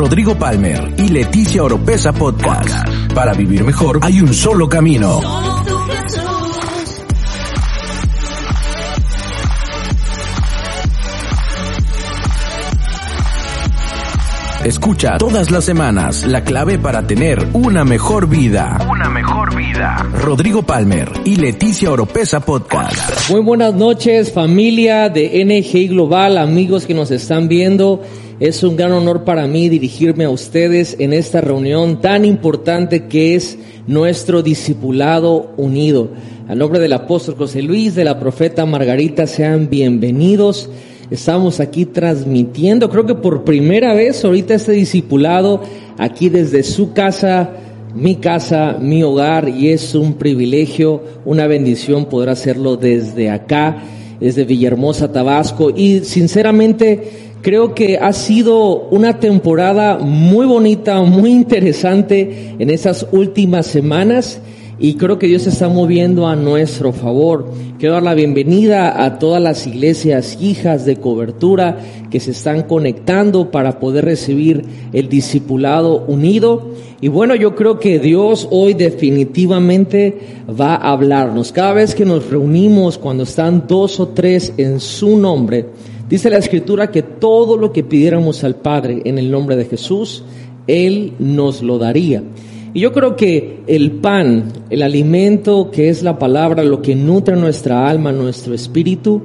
Rodrigo Palmer y Leticia Oropesa Podcast. Para vivir mejor hay un solo camino. Escucha todas las semanas la clave para tener una mejor vida. Una mejor vida. Rodrigo Palmer y Leticia Oropesa Podcast. Muy buenas noches familia de NG Global, amigos que nos están viendo. Es un gran honor para mí dirigirme a ustedes en esta reunión tan importante que es nuestro discipulado unido. Al nombre del apóstol José Luis, de la profeta Margarita, sean bienvenidos. Estamos aquí transmitiendo, creo que por primera vez ahorita este discipulado aquí desde su casa, mi casa, mi hogar, y es un privilegio, una bendición poder hacerlo desde acá, desde Villahermosa, Tabasco, y sinceramente creo que ha sido una temporada muy bonita, muy interesante en esas últimas semanas y creo que Dios está moviendo a nuestro favor. Quiero dar la bienvenida a todas las iglesias hijas de cobertura que se están conectando para poder recibir el discipulado unido. Y bueno, yo creo que Dios hoy definitivamente va a hablarnos. Cada vez que nos reunimos, cuando están dos o tres en su nombre, dice la escritura que todo lo que pidiéramos al Padre en el nombre de Jesús, Él nos lo daría. Y yo creo que el pan, el alimento que es la palabra, lo que nutre nuestra alma, nuestro espíritu,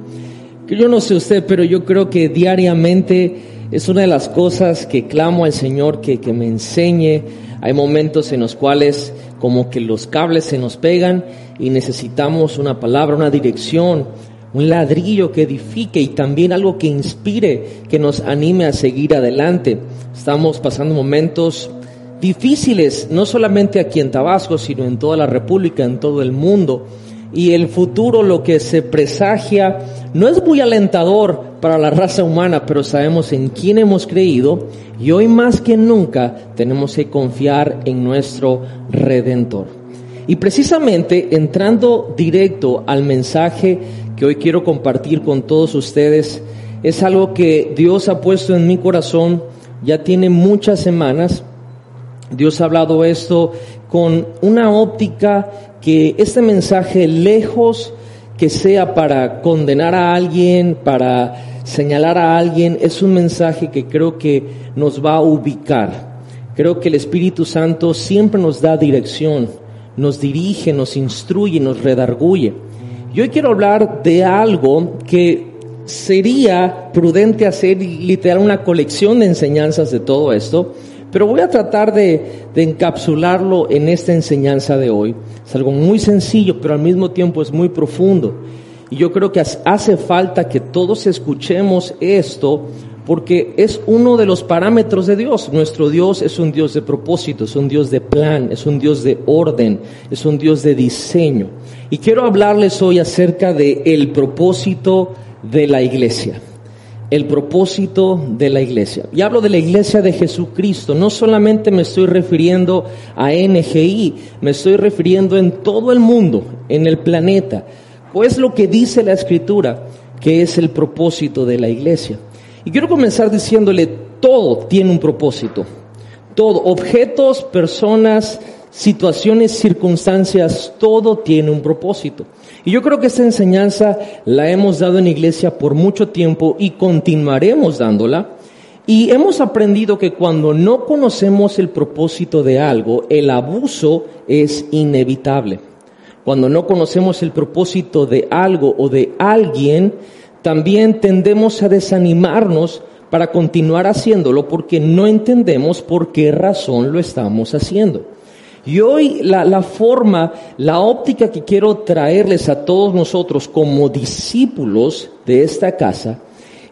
que yo no sé usted, pero yo creo que diariamente es una de las cosas que clamo al Señor que, que me enseñe. Hay momentos en los cuales como que los cables se nos pegan y necesitamos una palabra, una dirección, un ladrillo que edifique y también algo que inspire, que nos anime a seguir adelante. Estamos pasando momentos difíciles, no solamente aquí en Tabasco, sino en toda la República, en todo el mundo. Y el futuro, lo que se presagia, no es muy alentador para la raza humana, pero sabemos en quién hemos creído y hoy más que nunca tenemos que confiar en nuestro Redentor. Y precisamente entrando directo al mensaje que hoy quiero compartir con todos ustedes, es algo que Dios ha puesto en mi corazón, ya tiene muchas semanas, Dios ha hablado esto con una óptica que este mensaje, lejos que sea para condenar a alguien, para señalar a alguien, es un mensaje que creo que nos va a ubicar. Creo que el Espíritu Santo siempre nos da dirección, nos dirige, nos instruye, nos redarguye. Yo hoy quiero hablar de algo que sería prudente hacer literal una colección de enseñanzas de todo esto, pero voy a tratar de, encapsularlo en esta enseñanza de hoy. Es algo muy sencillo, pero al mismo tiempo es muy profundo. Y yo creo que hace falta que todos escuchemos esto porque es uno de los parámetros de Dios. Nuestro Dios es un Dios de propósito, es un Dios de plan, es un Dios de orden, es un Dios de diseño. Y quiero hablarles hoy acerca de el propósito de la iglesia el propósito de la iglesia. Y hablo de la iglesia de Jesucristo. No solamente me estoy refiriendo a NGI, me estoy refiriendo en todo el mundo, en el planeta. Pues lo que dice la escritura, que es el propósito de la iglesia. Y quiero comenzar diciéndole, todo tiene un propósito. Todo, objetos, personas, situaciones, circunstancias, todo tiene un propósito. Y yo creo que esta enseñanza la hemos dado en iglesia por mucho tiempo y continuaremos dándola. Y hemos aprendido que cuando no conocemos el propósito de algo, el abuso es inevitable. Cuando no conocemos el propósito de algo o de alguien, también tendemos a desanimarnos para continuar haciéndolo porque no entendemos por qué razón lo estamos haciendo. Y hoy la, forma, la óptica que quiero traerles a todos nosotros como discípulos de esta casa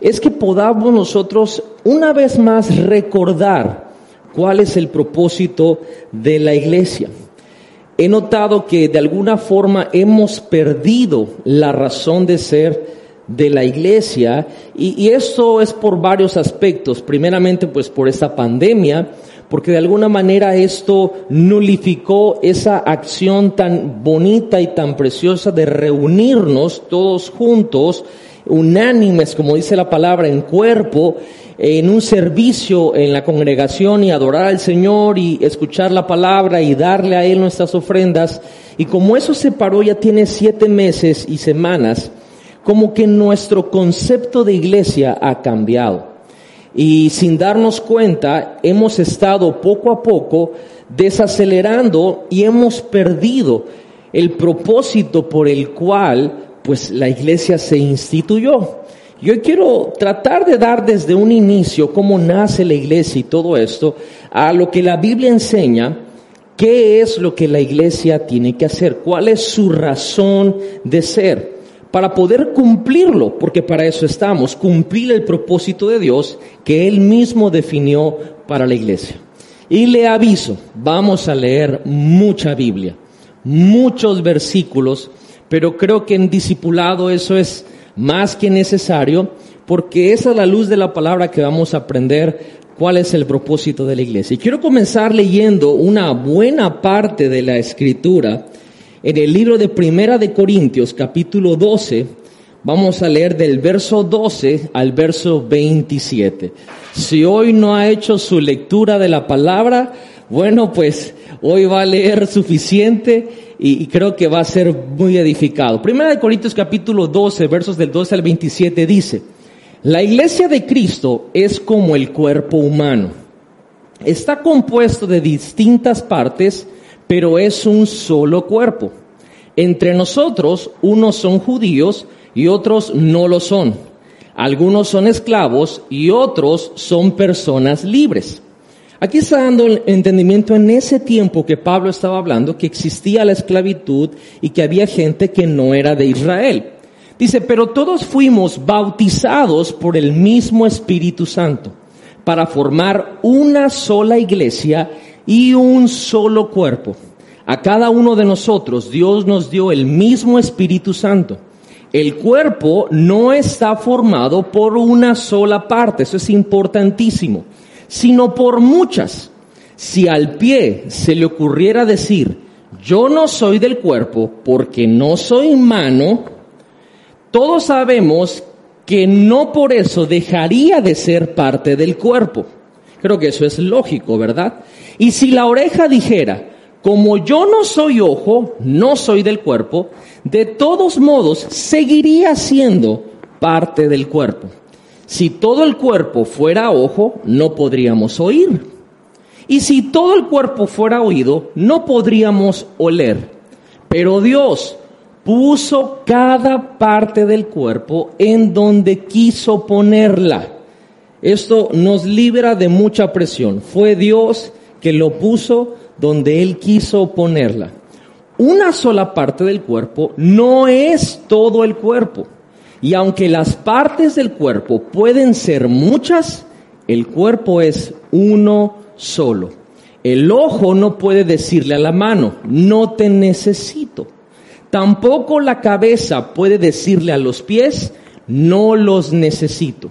es que podamos nosotros una vez más recordar cuál es el propósito de la iglesia. He notado que de alguna forma hemos perdido la razón de ser de la iglesia y, y esto es por varios aspectos. Primeramente pues por esta pandemia, porque de alguna manera esto nulificó esa acción tan bonita y tan preciosa de reunirnos todos juntos unánimes, como dice la palabra, en cuerpo, en un servicio en la congregación y adorar al Señor y escuchar la palabra y darle a Él nuestras ofrendas. Y como eso se paró ya tiene siete meses y semanas, como que nuestro concepto de iglesia ha cambiado. Y sin darnos cuenta, hemos estado poco a poco desacelerando y hemos perdido el propósito por el cual pues la iglesia se instituyó. Yo quiero tratar de dar desde un inicio cómo nace la iglesia y todo esto a lo que la Biblia enseña, qué es lo que la iglesia tiene que hacer, cuál es su razón de ser, para poder cumplirlo, porque para eso estamos, cumplir el propósito de Dios que Él mismo definió para la iglesia. Y le aviso, vamos a leer mucha Biblia, muchos versículos, pero creo que en discipulado eso es más que necesario, porque esa es la luz de la palabra que vamos a aprender cuál es el propósito de la iglesia. Y quiero comenzar leyendo una buena parte de la escritura en el libro de Primera de Corintios, capítulo 12. Vamos a leer del verso 12 al verso 27. Si hoy no ha hecho su lectura de la palabra, bueno, pues hoy va a leer suficiente y, creo que va a ser muy edificado. Primera de Corintios capítulo 12, versos del 12 al 27 dice, la iglesia de Cristo es como el cuerpo humano. Está compuesto de distintas partes, pero es un solo cuerpo. Entre nosotros, unos son judíos y otros no lo son. Algunos son esclavos y otros son personas libres. Aquí está dando el entendimiento en ese tiempo que Pablo estaba hablando, que existía la esclavitud y que había gente que no era de Israel. Dice, pero todos fuimos bautizados por el mismo Espíritu Santo para formar una sola iglesia y un solo cuerpo. A cada uno de nosotros Dios nos dio el mismo Espíritu Santo. El cuerpo no está formado por una sola parte, eso es importantísimo sino por muchas. Si al pie se le ocurriera decir, yo no soy del cuerpo porque no soy mano, todos sabemos que no por eso dejaría de ser parte del cuerpo. Creo que eso es lógico, ¿verdad? Y si la oreja dijera, como yo no soy ojo, no soy del cuerpo, de todos modos seguiría siendo parte del cuerpo. Si todo el cuerpo fuera ojo, no podríamos oír. Y si todo el cuerpo fuera oído, no podríamos oler. Pero Dios puso cada parte del cuerpo en donde quiso ponerla. Esto nos libera de mucha presión. Fue Dios que lo puso donde Él quiso ponerla. Una sola parte del cuerpo no es todo el cuerpo. Y aunque las partes del cuerpo pueden ser muchas, el cuerpo es uno solo. El ojo no puede decirle a la mano, no te necesito. Tampoco la cabeza puede decirle a los pies, no los necesito.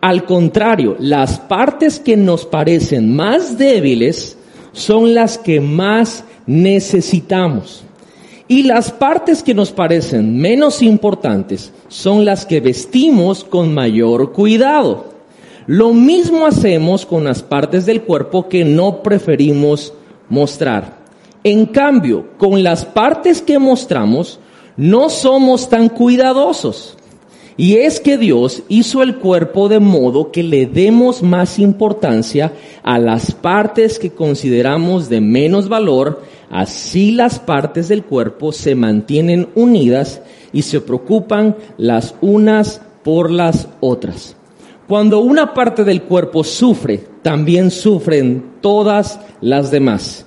Al contrario, las partes que nos parecen más débiles son las que más necesitamos. Y las partes que nos parecen menos importantes son las que vestimos con mayor cuidado. Lo mismo hacemos con las partes del cuerpo que no preferimos mostrar. En cambio, con las partes que mostramos, no somos tan cuidadosos. Y es que Dios hizo el cuerpo de modo que le demos más importancia a las partes que consideramos de menos valor Así las partes del cuerpo se mantienen unidas y se preocupan las unas por las otras. Cuando una parte del cuerpo sufre, también sufren todas las demás.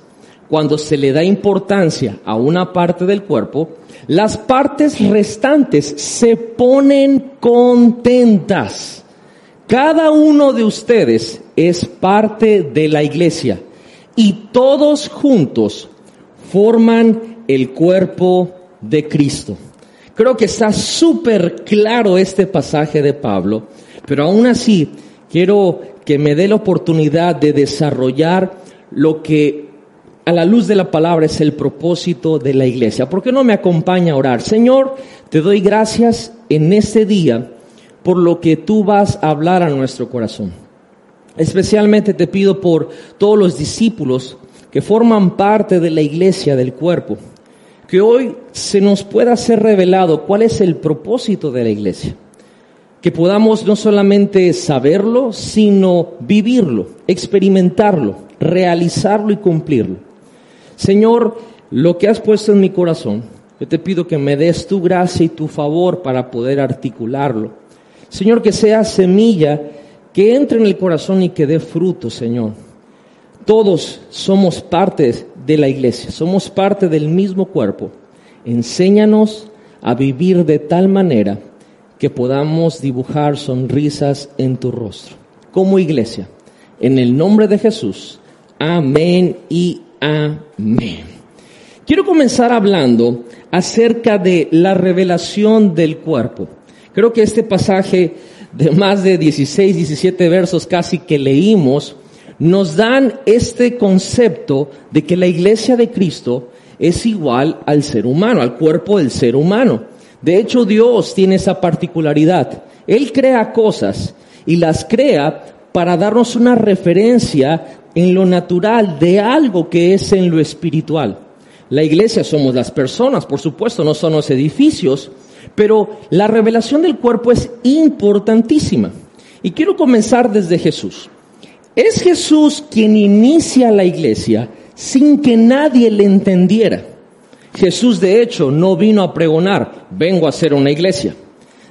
Cuando se le da importancia a una parte del cuerpo, las partes restantes se ponen contentas. Cada uno de ustedes es parte de la iglesia y todos juntos forman el cuerpo de Cristo. Creo que está súper claro este pasaje de Pablo, pero aún así quiero que me dé la oportunidad de desarrollar lo que a la luz de la palabra es el propósito de la iglesia. ¿Por qué no me acompaña a orar? Señor, te doy gracias en este día por lo que tú vas a hablar a nuestro corazón. Especialmente te pido por todos los discípulos que forman parte de la iglesia del cuerpo, que hoy se nos pueda ser revelado cuál es el propósito de la iglesia, que podamos no solamente saberlo, sino vivirlo, experimentarlo, realizarlo y cumplirlo. Señor, lo que has puesto en mi corazón, yo te pido que me des tu gracia y tu favor para poder articularlo. Señor, que sea semilla que entre en el corazón y que dé fruto, Señor. Todos somos parte de la iglesia, somos parte del mismo cuerpo. Enséñanos a vivir de tal manera que podamos dibujar sonrisas en tu rostro. Como iglesia, en el nombre de Jesús. Amén y amén. Quiero comenzar hablando acerca de la revelación del cuerpo. Creo que este pasaje de más de 16, 17 versos casi que leímos, nos dan este concepto de que la iglesia de Cristo es igual al ser humano, al cuerpo del ser humano. De hecho, Dios tiene esa particularidad. Él crea cosas y las crea para darnos una referencia en lo natural de algo que es en lo espiritual. La iglesia somos las personas, por supuesto, no son los edificios, pero la revelación del cuerpo es importantísima. Y quiero comenzar desde Jesús. Es Jesús quien inicia la iglesia sin que nadie le entendiera. Jesús de hecho no vino a pregonar, vengo a hacer una iglesia.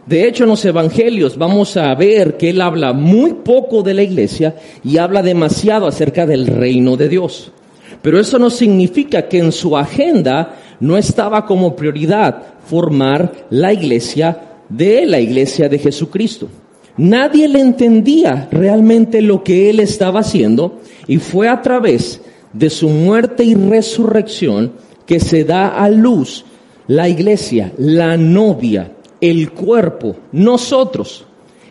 De hecho, en los evangelios vamos a ver que él habla muy poco de la iglesia y habla demasiado acerca del reino de Dios. Pero eso no significa que en su agenda no estaba como prioridad formar la iglesia de la iglesia de Jesucristo. Nadie le entendía realmente lo que él estaba haciendo y fue a través de su muerte y resurrección que se da a luz la iglesia, la novia, el cuerpo, nosotros.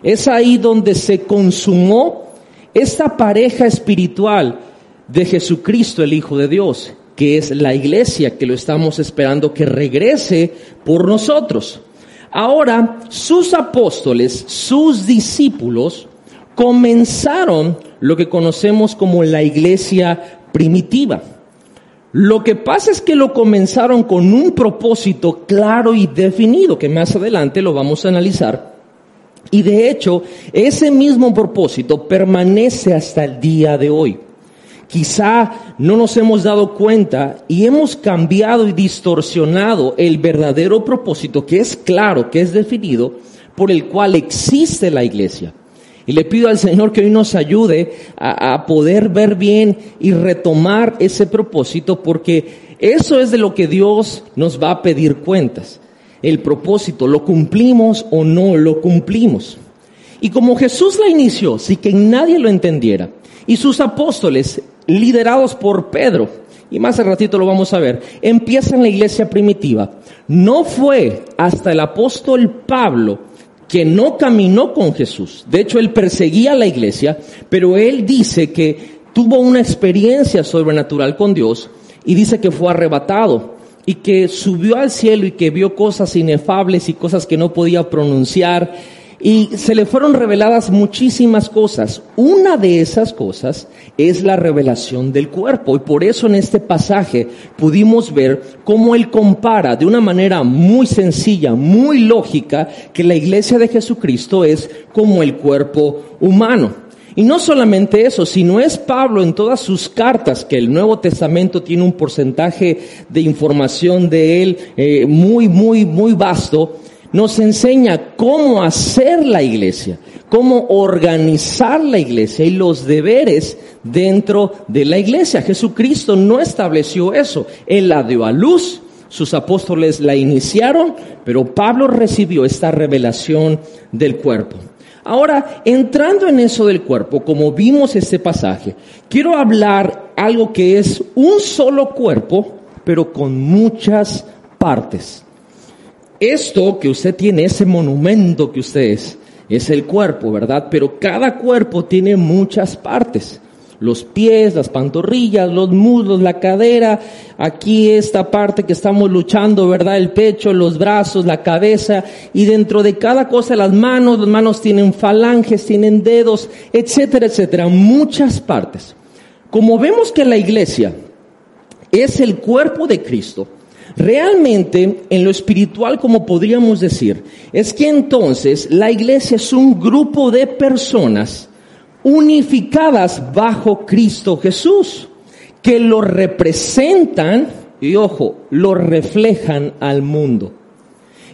Es ahí donde se consumó esta pareja espiritual de Jesucristo, el Hijo de Dios, que es la iglesia, que lo estamos esperando que regrese por nosotros. Ahora, sus apóstoles, sus discípulos, comenzaron lo que conocemos como la iglesia primitiva. Lo que pasa es que lo comenzaron con un propósito claro y definido, que más adelante lo vamos a analizar. Y de hecho, ese mismo propósito permanece hasta el día de hoy. Quizá no nos hemos dado cuenta y hemos cambiado y distorsionado el verdadero propósito que es claro, que es definido, por el cual existe la iglesia. Y le pido al Señor que hoy nos ayude a, poder ver bien y retomar ese propósito porque eso es de lo que Dios nos va a pedir cuentas. El propósito, ¿lo cumplimos o no lo cumplimos? Y como Jesús la inició, sin que nadie lo entendiera, y sus apóstoles, liderados por Pedro, y más al ratito lo vamos a ver, empiezan la iglesia primitiva. No fue hasta el apóstol Pablo que no caminó con Jesús. De hecho, él perseguía a la iglesia, pero él dice que tuvo una experiencia sobrenatural con Dios y dice que fue arrebatado y que subió al cielo y que vio cosas inefables y cosas que no podía pronunciar y se le fueron reveladas muchísimas cosas. Una de esas cosas es la revelación del cuerpo. Y por eso en este pasaje pudimos ver cómo él compara de una manera muy sencilla, muy lógica, que la iglesia de Jesucristo es como el cuerpo humano. Y no solamente eso, sino es Pablo en todas sus cartas, que el Nuevo Testamento tiene un porcentaje de información de él eh, muy, muy, muy vasto, nos enseña cómo hacer la iglesia, cómo organizar la iglesia y los deberes dentro de la iglesia. Jesucristo no estableció eso, Él la dio a luz, sus apóstoles la iniciaron, pero Pablo recibió esta revelación del cuerpo. Ahora, entrando en eso del cuerpo, como vimos este pasaje, quiero hablar algo que es un solo cuerpo, pero con muchas partes. Esto que usted tiene, ese monumento que usted es, es el cuerpo, ¿verdad? Pero cada cuerpo tiene muchas partes. los pies, las pantorrillas, los muslos, la cadera, aquí esta parte que estamos luchando, ¿verdad? El pecho, los brazos, la cabeza, y dentro de cada cosa las manos, las manos tienen falanges, tienen dedos, etcétera, etcétera, muchas partes. Como vemos que la iglesia es el cuerpo de Cristo, realmente en lo espiritual, como podríamos decir, es que entonces la iglesia es un grupo de personas unificadas bajo Cristo Jesús, que lo representan y ojo, lo reflejan al mundo.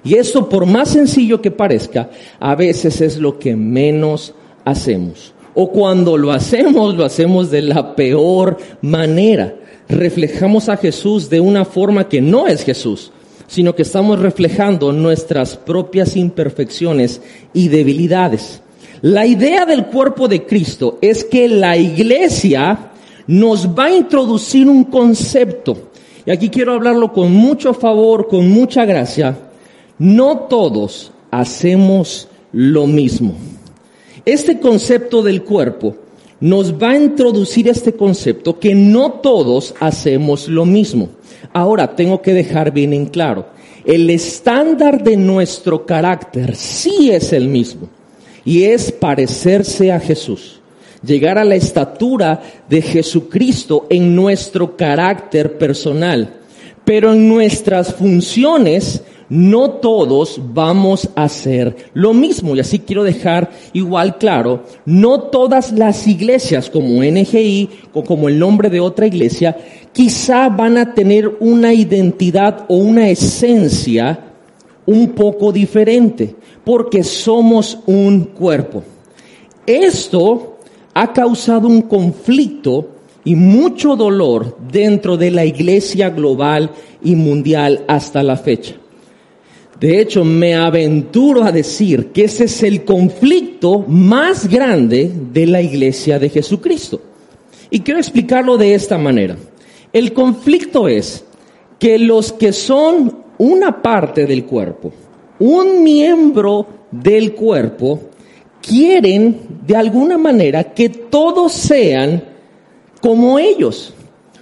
Y esto, por más sencillo que parezca, a veces es lo que menos hacemos. O cuando lo hacemos, lo hacemos de la peor manera. Reflejamos a Jesús de una forma que no es Jesús, sino que estamos reflejando nuestras propias imperfecciones y debilidades. La idea del cuerpo de Cristo es que la iglesia nos va a introducir un concepto. Y aquí quiero hablarlo con mucho favor, con mucha gracia. No todos hacemos lo mismo. Este concepto del cuerpo nos va a introducir este concepto que no todos hacemos lo mismo. Ahora, tengo que dejar bien en claro, el estándar de nuestro carácter sí es el mismo y es parecerse a Jesús, llegar a la estatura de Jesucristo en nuestro carácter personal, pero en nuestras funciones no todos vamos a hacer lo mismo. Y así quiero dejar igual claro, no todas las iglesias como NGI o como el nombre de otra iglesia, quizá van a tener una identidad o una esencia un poco diferente porque somos un cuerpo. Esto ha causado un conflicto y mucho dolor dentro de la iglesia global y mundial hasta la fecha. De hecho, me aventuro a decir que ese es el conflicto más grande de la iglesia de Jesucristo. Y quiero explicarlo de esta manera. El conflicto es que los que son una parte del cuerpo, un miembro del cuerpo, quieren de alguna manera que todos sean como ellos.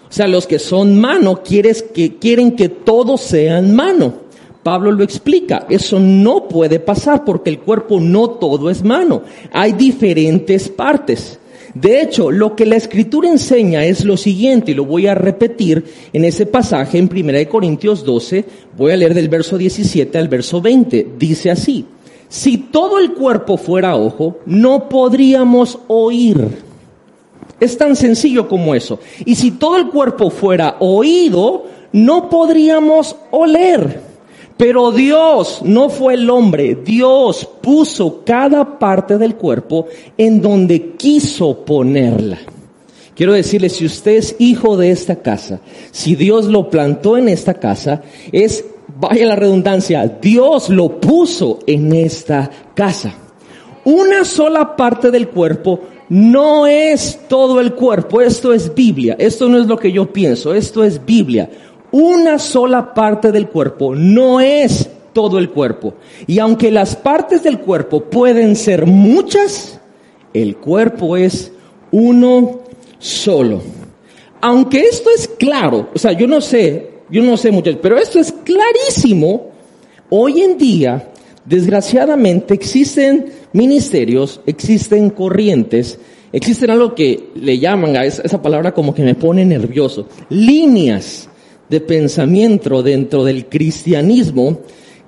O sea, los que son mano quieres que, quieren que todos sean mano. Pablo lo explica, eso no puede pasar porque el cuerpo no todo es mano, hay diferentes partes. De hecho, lo que la escritura enseña es lo siguiente, y lo voy a repetir en ese pasaje en 1 Corintios 12, voy a leer del verso 17 al verso 20. Dice así, si todo el cuerpo fuera ojo, no podríamos oír. Es tan sencillo como eso. Y si todo el cuerpo fuera oído, no podríamos oler. Pero Dios no fue el hombre, Dios puso cada parte del cuerpo en donde quiso ponerla. Quiero decirle, si usted es hijo de esta casa, si Dios lo plantó en esta casa, es, vaya la redundancia, Dios lo puso en esta casa. Una sola parte del cuerpo no es todo el cuerpo, esto es Biblia, esto no es lo que yo pienso, esto es Biblia una sola parte del cuerpo no es todo el cuerpo. Y aunque las partes del cuerpo pueden ser muchas, el cuerpo es uno solo. Aunque esto es claro, o sea, yo no sé, yo no sé mucho, pero esto es clarísimo, hoy en día, desgraciadamente, existen ministerios, existen corrientes, existen algo que le llaman a esa palabra como que me pone nervioso, líneas de pensamiento dentro del cristianismo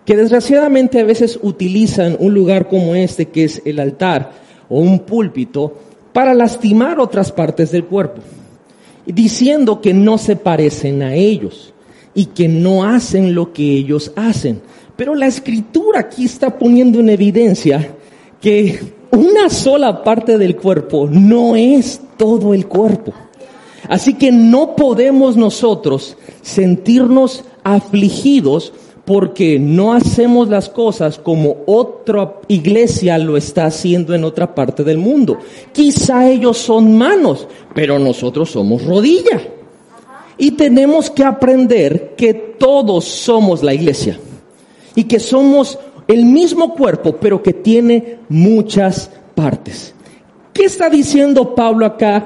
que desgraciadamente a veces utilizan un lugar como este, que es el altar o un púlpito, para lastimar otras partes del cuerpo, diciendo que no se parecen a ellos y que no hacen lo que ellos hacen. Pero la escritura aquí está poniendo en evidencia que una sola parte del cuerpo no es todo el cuerpo. Así que no podemos nosotros sentirnos afligidos porque no hacemos las cosas como otra iglesia lo está haciendo en otra parte del mundo. Quizá ellos son manos, pero nosotros somos rodilla. Y tenemos que aprender que todos somos la iglesia y que somos el mismo cuerpo, pero que tiene muchas partes. ¿Qué está diciendo Pablo acá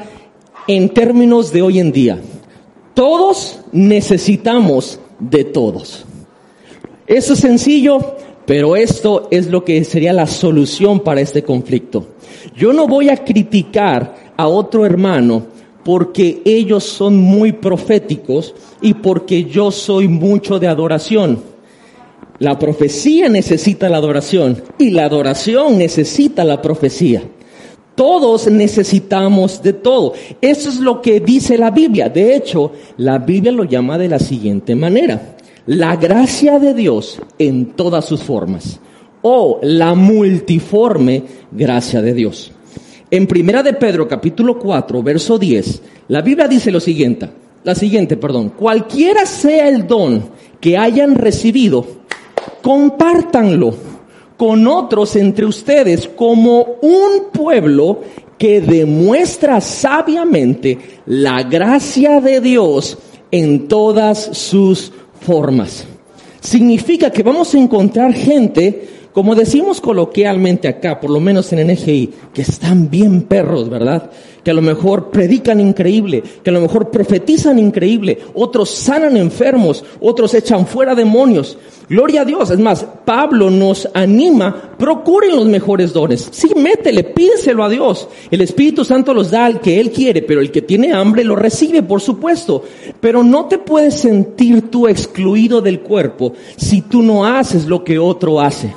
en términos de hoy en día. Todos necesitamos de todos. Eso es sencillo, pero esto es lo que sería la solución para este conflicto. Yo no voy a criticar a otro hermano porque ellos son muy proféticos y porque yo soy mucho de adoración. La profecía necesita la adoración y la adoración necesita la profecía. Todos necesitamos de todo. Eso es lo que dice la Biblia. De hecho, la Biblia lo llama de la siguiente manera. La gracia de Dios en todas sus formas. O la multiforme gracia de Dios. En Primera de Pedro capítulo 4, verso 10, la Biblia dice lo siguiente, la siguiente, perdón, cualquiera sea el don que hayan recibido, compártanlo con otros entre ustedes como un pueblo que demuestra sabiamente la gracia de Dios en todas sus formas. Significa que vamos a encontrar gente como decimos coloquialmente acá, por lo menos en NGI, que están bien perros, ¿verdad? Que a lo mejor predican increíble, que a lo mejor profetizan increíble, otros sanan enfermos, otros echan fuera demonios. Gloria a Dios. Es más, Pablo nos anima, procuren los mejores dones. Sí, métele, pídeselo a Dios. El Espíritu Santo los da al que Él quiere, pero el que tiene hambre lo recibe, por supuesto. Pero no te puedes sentir tú excluido del cuerpo si tú no haces lo que otro hace.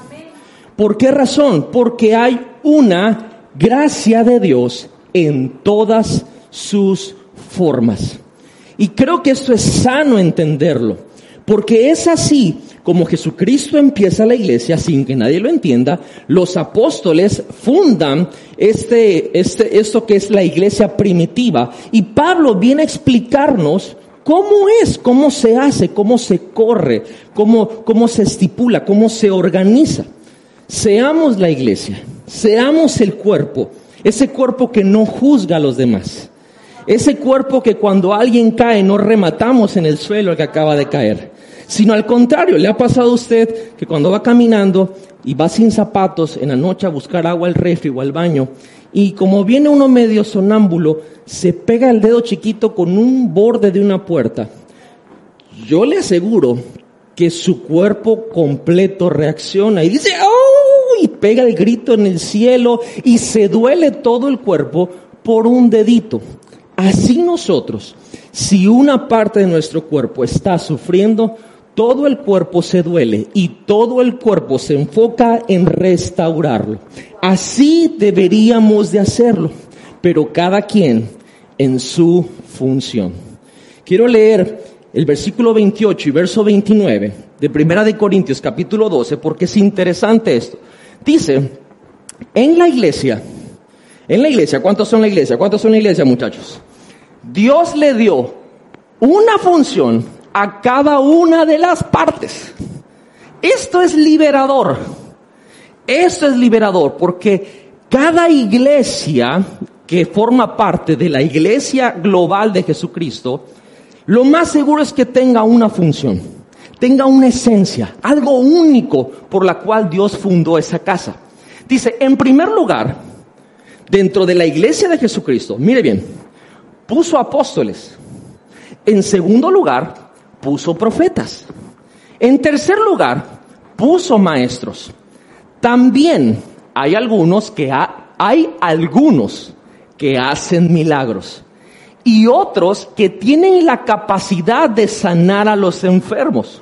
¿Por qué razón? Porque hay una gracia de Dios en todas sus formas. Y creo que esto es sano entenderlo, porque es así como Jesucristo empieza la iglesia sin que nadie lo entienda, los apóstoles fundan este, este, esto que es la iglesia primitiva, y Pablo viene a explicarnos cómo es, cómo se hace, cómo se corre, cómo, cómo se estipula, cómo se organiza. Seamos la iglesia, seamos el cuerpo, ese cuerpo que no juzga a los demás, ese cuerpo que cuando alguien cae no rematamos en el suelo el que acaba de caer, sino al contrario, le ha pasado a usted que cuando va caminando y va sin zapatos en la noche a buscar agua al refri o al baño, y como viene uno medio sonámbulo, se pega el dedo chiquito con un borde de una puerta. Yo le aseguro que su cuerpo completo reacciona y dice, ¡oh! Y pega el grito en el cielo y se duele todo el cuerpo por un dedito. Así nosotros, si una parte de nuestro cuerpo está sufriendo, todo el cuerpo se duele y todo el cuerpo se enfoca en restaurarlo. Así deberíamos de hacerlo, pero cada quien en su función. Quiero leer el versículo 28 y verso 29 de Primera de Corintios capítulo 12 porque es interesante esto. Dice, en la iglesia, en la iglesia, ¿cuántos son la iglesia? ¿Cuántos son la iglesia muchachos? Dios le dio una función a cada una de las partes. Esto es liberador. Esto es liberador porque cada iglesia que forma parte de la iglesia global de Jesucristo, lo más seguro es que tenga una función, tenga una esencia, algo único por la cual Dios fundó esa casa. Dice, en primer lugar, dentro de la iglesia de Jesucristo, mire bien, puso apóstoles. En segundo lugar, puso profetas. En tercer lugar, puso maestros. También hay algunos que hay algunos que hacen milagros y otros que tienen la capacidad de sanar a los enfermos.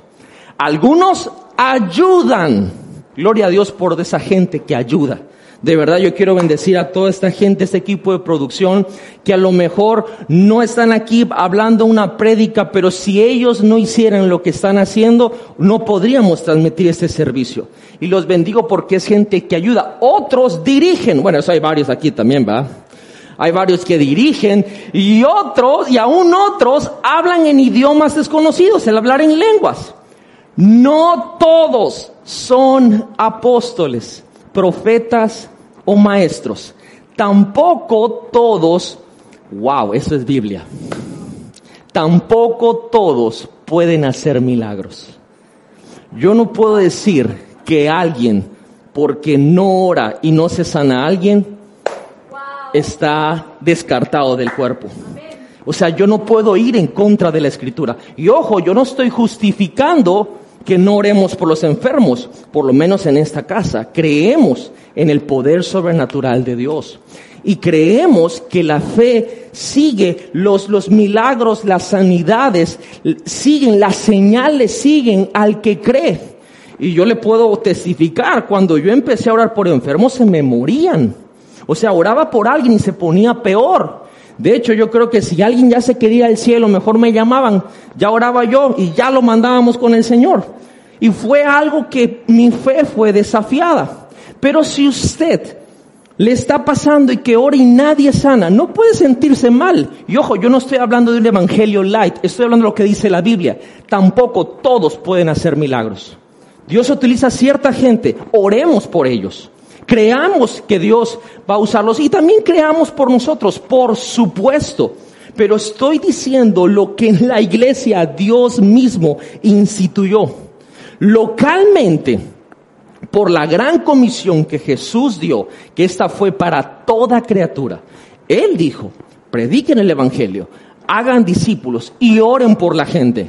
Algunos ayudan. Gloria a Dios por esa gente que ayuda. De verdad yo quiero bendecir a toda esta gente, este equipo de producción, que a lo mejor no están aquí hablando una prédica, pero si ellos no hicieran lo que están haciendo, no podríamos transmitir este servicio. Y los bendigo porque es gente que ayuda. Otros dirigen. Bueno, eso hay varios aquí también, ¿va? hay varios que dirigen y otros, y aún otros, hablan en idiomas desconocidos, el hablar en lenguas. No todos son apóstoles, profetas o maestros. Tampoco todos, wow, eso es Biblia. Tampoco todos pueden hacer milagros. Yo no puedo decir que alguien, porque no ora y no se sana a alguien, está descartado del cuerpo. O sea, yo no puedo ir en contra de la escritura. Y ojo, yo no estoy justificando que no oremos por los enfermos, por lo menos en esta casa. Creemos en el poder sobrenatural de Dios. Y creemos que la fe sigue, los, los milagros, las sanidades, siguen, las señales siguen al que cree. Y yo le puedo testificar, cuando yo empecé a orar por enfermos se me morían. O sea, oraba por alguien y se ponía peor. De hecho, yo creo que si alguien ya se quería al cielo, mejor me llamaban, ya oraba yo y ya lo mandábamos con el Señor. Y fue algo que mi fe fue desafiada. Pero si usted le está pasando y que ora y nadie sana, no puede sentirse mal. Y ojo, yo no estoy hablando de un evangelio light, estoy hablando de lo que dice la Biblia. Tampoco todos pueden hacer milagros. Dios utiliza cierta gente, oremos por ellos. Creamos que Dios va a usarlos y también creamos por nosotros, por supuesto. Pero estoy diciendo lo que en la iglesia Dios mismo instituyó. Localmente, por la gran comisión que Jesús dio, que esta fue para toda criatura. Él dijo, prediquen el Evangelio, hagan discípulos y oren por la gente.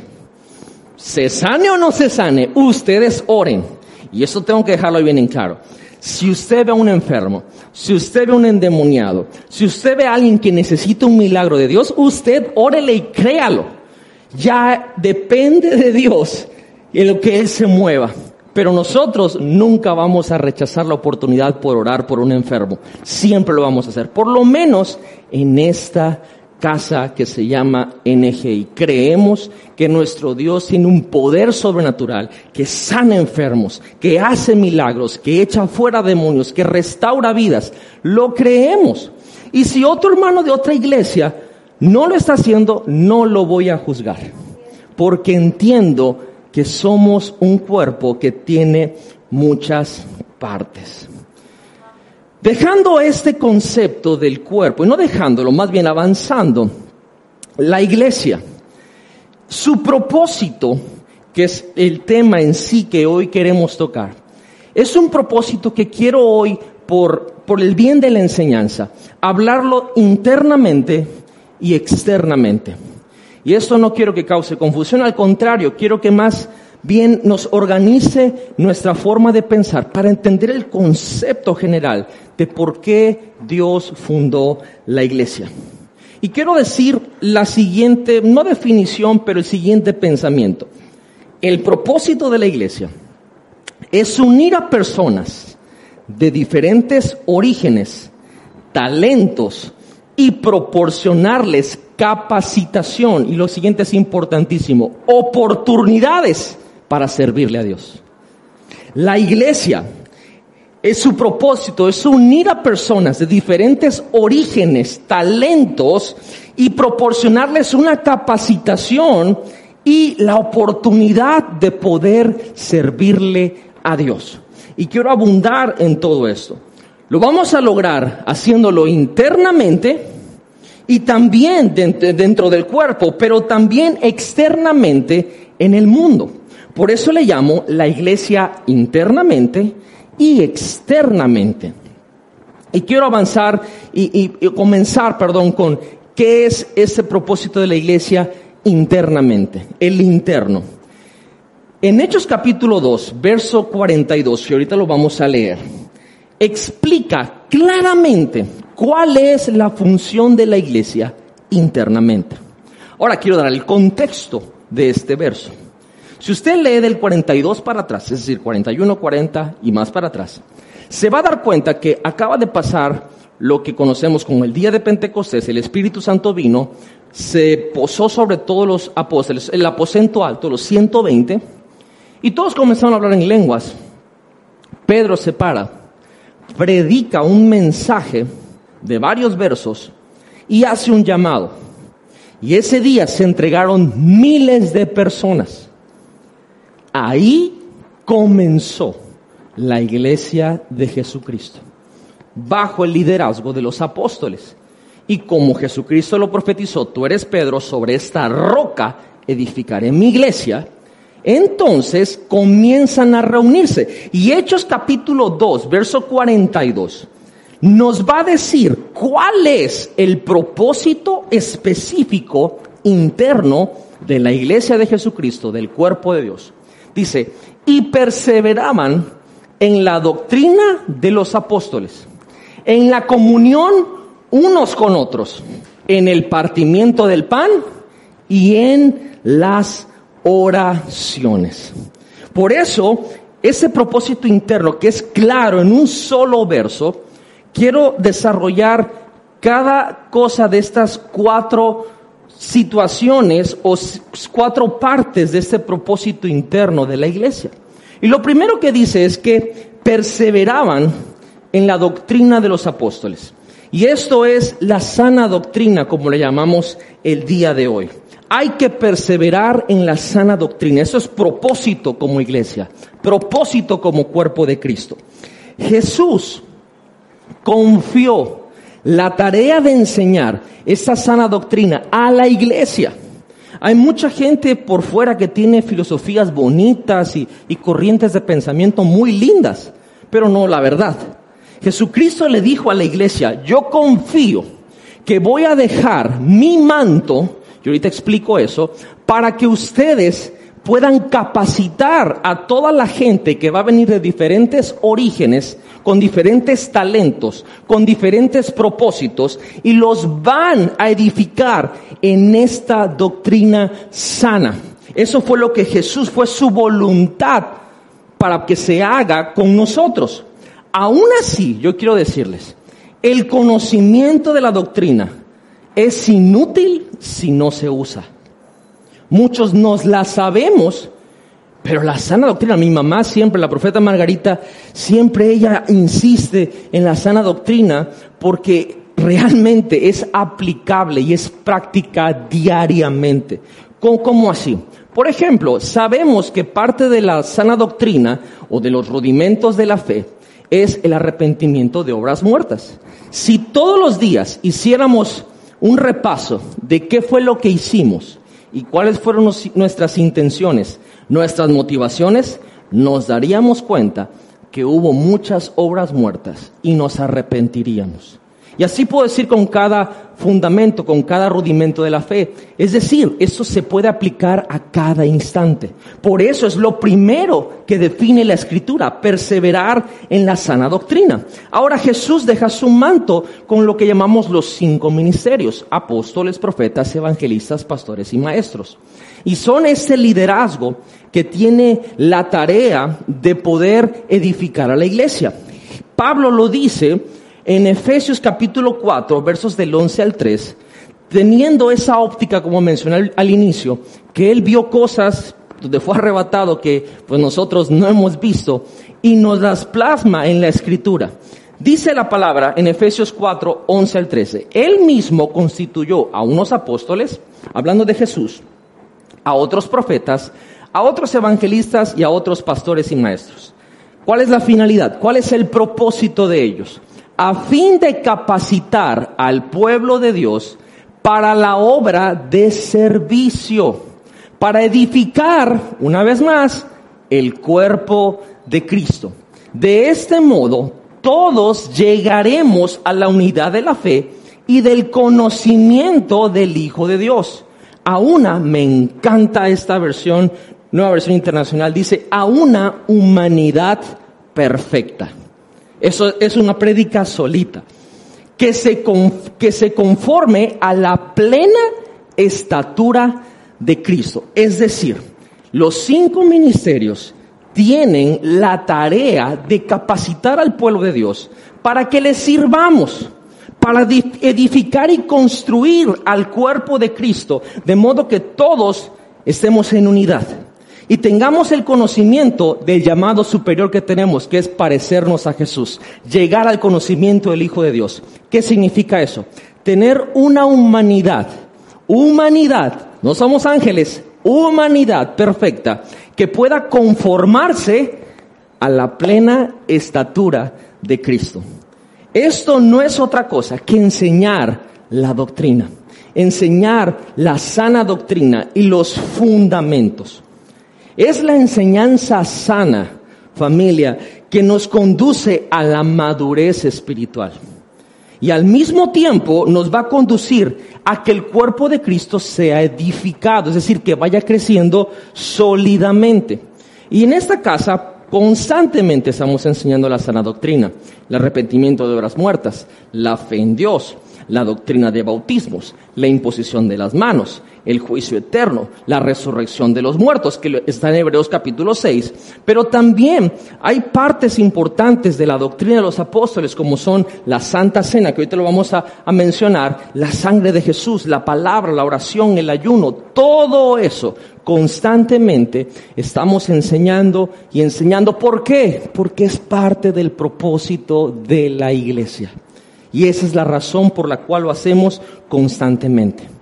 Se sane o no se sane, ustedes oren. Y eso tengo que dejarlo bien en claro. Si usted ve a un enfermo, si usted ve a un endemoniado, si usted ve a alguien que necesita un milagro de Dios, usted órele y créalo. Ya depende de Dios en lo que Él se mueva. Pero nosotros nunca vamos a rechazar la oportunidad por orar por un enfermo. Siempre lo vamos a hacer. Por lo menos en esta casa que se llama NGI. Creemos que nuestro Dios tiene un poder sobrenatural que sana enfermos, que hace milagros, que echa fuera demonios, que restaura vidas. Lo creemos. Y si otro hermano de otra iglesia no lo está haciendo, no lo voy a juzgar. Porque entiendo que somos un cuerpo que tiene muchas partes. Dejando este concepto del cuerpo, y no dejándolo, más bien avanzando, la iglesia, su propósito, que es el tema en sí que hoy queremos tocar, es un propósito que quiero hoy, por, por el bien de la enseñanza, hablarlo internamente y externamente. Y esto no quiero que cause confusión, al contrario, quiero que más bien nos organice nuestra forma de pensar para entender el concepto general de por qué Dios fundó la iglesia. Y quiero decir la siguiente, no definición, pero el siguiente pensamiento. El propósito de la iglesia es unir a personas de diferentes orígenes, talentos y proporcionarles capacitación. Y lo siguiente es importantísimo, oportunidades para servirle a Dios. La iglesia es su propósito, es unir a personas de diferentes orígenes, talentos y proporcionarles una capacitación y la oportunidad de poder servirle a Dios. Y quiero abundar en todo esto. Lo vamos a lograr haciéndolo internamente y también dentro del cuerpo, pero también externamente en el mundo. Por eso le llamo la iglesia internamente y externamente. Y quiero avanzar y, comenzar, perdón, con qué es ese propósito de la iglesia internamente, el interno. En Hechos capítulo 2, verso 42, y ahorita lo vamos a leer, explica claramente cuál es la función de la iglesia internamente. Ahora quiero dar el contexto de este verso. Si usted lee del 42 para atrás, es decir, 41, 40 y más para atrás, se va a dar cuenta que acaba de pasar lo que conocemos como el día de Pentecostés, el Espíritu Santo vino, se posó sobre todos los apóstoles, el aposento alto, los 120, y todos comenzaron a hablar en lenguas. Pedro se para, predica un mensaje de varios versos y hace un llamado. Y ese día se entregaron miles de personas. Ahí comenzó la iglesia de Jesucristo, bajo el liderazgo de los apóstoles. Y como Jesucristo lo profetizó, tú eres Pedro, sobre esta roca edificaré mi iglesia, entonces comienzan a reunirse. Y Hechos capítulo 2, verso 42, nos va a decir cuál es el propósito específico interno de la iglesia de Jesucristo, del cuerpo de Dios. Dice, y perseveraban en la doctrina de los apóstoles, en la comunión unos con otros, en el partimiento del pan y en las oraciones. Por eso, ese propósito interno que es claro en un solo verso, quiero desarrollar cada cosa de estas cuatro situaciones o cuatro partes de este propósito interno de la iglesia. Y lo primero que dice es que perseveraban en la doctrina de los apóstoles. Y esto es la sana doctrina, como le llamamos el día de hoy. Hay que perseverar en la sana doctrina. Eso es propósito como iglesia, propósito como cuerpo de Cristo. Jesús confió la tarea de enseñar esa sana doctrina a la iglesia. Hay mucha gente por fuera que tiene filosofías bonitas y, y, corrientes de pensamiento muy lindas, pero no la verdad. Jesucristo le dijo a la iglesia, yo confío que voy a dejar mi manto, yo ahorita explico eso, para que ustedes puedan capacitar a toda la gente que va a venir de diferentes orígenes, con diferentes talentos, con diferentes propósitos, y los van a edificar en esta doctrina sana. Eso fue lo que Jesús fue su voluntad para que se haga con nosotros. Aún así, yo quiero decirles, el conocimiento de la doctrina es inútil si no se usa. Muchos nos la sabemos, pero la sana doctrina, mi mamá siempre, la profeta Margarita, siempre ella insiste en la sana doctrina porque realmente es aplicable y es práctica diariamente. ¿Cómo, así? Por ejemplo, sabemos que parte de la sana doctrina o de los rudimentos de la fe es el arrepentimiento de obras muertas. Si todos los días hiciéramos un repaso de qué fue lo que hicimos, y cuáles fueron nuestras intenciones, nuestras motivaciones, nos daríamos cuenta que hubo muchas obras muertas y nos arrepentiríamos. Y así puedo decir con cada fundamento, con cada rudimento de la fe. Es decir, eso se puede aplicar a cada instante. Por eso es lo primero que define la escritura, perseverar en la sana doctrina. Ahora Jesús deja su manto con lo que llamamos los cinco ministerios, apóstoles, profetas, evangelistas, pastores y maestros. Y son ese liderazgo que tiene la tarea de poder edificar a la iglesia. Pablo lo dice en Efesios capítulo 4, versos del 11 al 3, teniendo esa óptica, como mencioné al, inicio, que él vio cosas donde fue arrebatado que pues nosotros no hemos visto y nos las plasma en la escritura. Dice la palabra en Efesios 4, 11 al 13, él mismo constituyó a unos apóstoles, hablando de Jesús, a otros profetas, a otros evangelistas y a otros pastores y maestros. ¿Cuál es la finalidad? ¿Cuál es el propósito de ellos? A fin de capacitar al pueblo de Dios para la obra de servicio, para edificar, una vez más, el cuerpo de Cristo. De este modo, todos llegaremos a la unidad de la fe y del conocimiento del Hijo de Dios. A una, me encanta esta versión, nueva versión internacional, dice, a una humanidad perfecta. Eso es una prédica solita. Que se, que se conforme a la plena estatura de Cristo. Es decir, los cinco ministerios tienen la tarea de capacitar al pueblo de Dios para que les sirvamos, para edificar y construir al cuerpo de Cristo, de modo que todos estemos en unidad y tengamos el conocimiento del llamado superior que tenemos, que es parecernos a Jesús, llegar al conocimiento del Hijo de Dios. ¿Qué significa eso? Tener una humanidad, humanidad, no somos ángeles, humanidad perfecta, que pueda conformarse a la plena estatura de Cristo. Esto no es otra cosa que enseñar la doctrina, enseñar la sana doctrina y los fundamentos. Es la enseñanza sana, familia, que nos conduce a la madurez espiritual. y al mismo tiempo nos va a conducir a que el cuerpo de Cristo sea edificado, es decir, que vaya creciendo sólidamente. Y en esta casa constantemente estamos enseñando la sana doctrina, el arrepentimiento de obras muertas, la fe en Dios, la doctrina de bautismos, la imposición de las manos, el juicio eterno, la resurrección de los muertos, que está en Hebreos capítulo 6, pero también hay partes importantes de la doctrina de los apóstoles, como son la Santa Cena, que ahorita lo vamos a, a mencionar, la sangre de Jesús, la palabra, la oración, el ayuno, todo eso constantemente estamos enseñando y enseñando. ¿Por qué? Porque es parte del propósito de la iglesia. Y esa es la razón por la cual lo hacemos constantemente.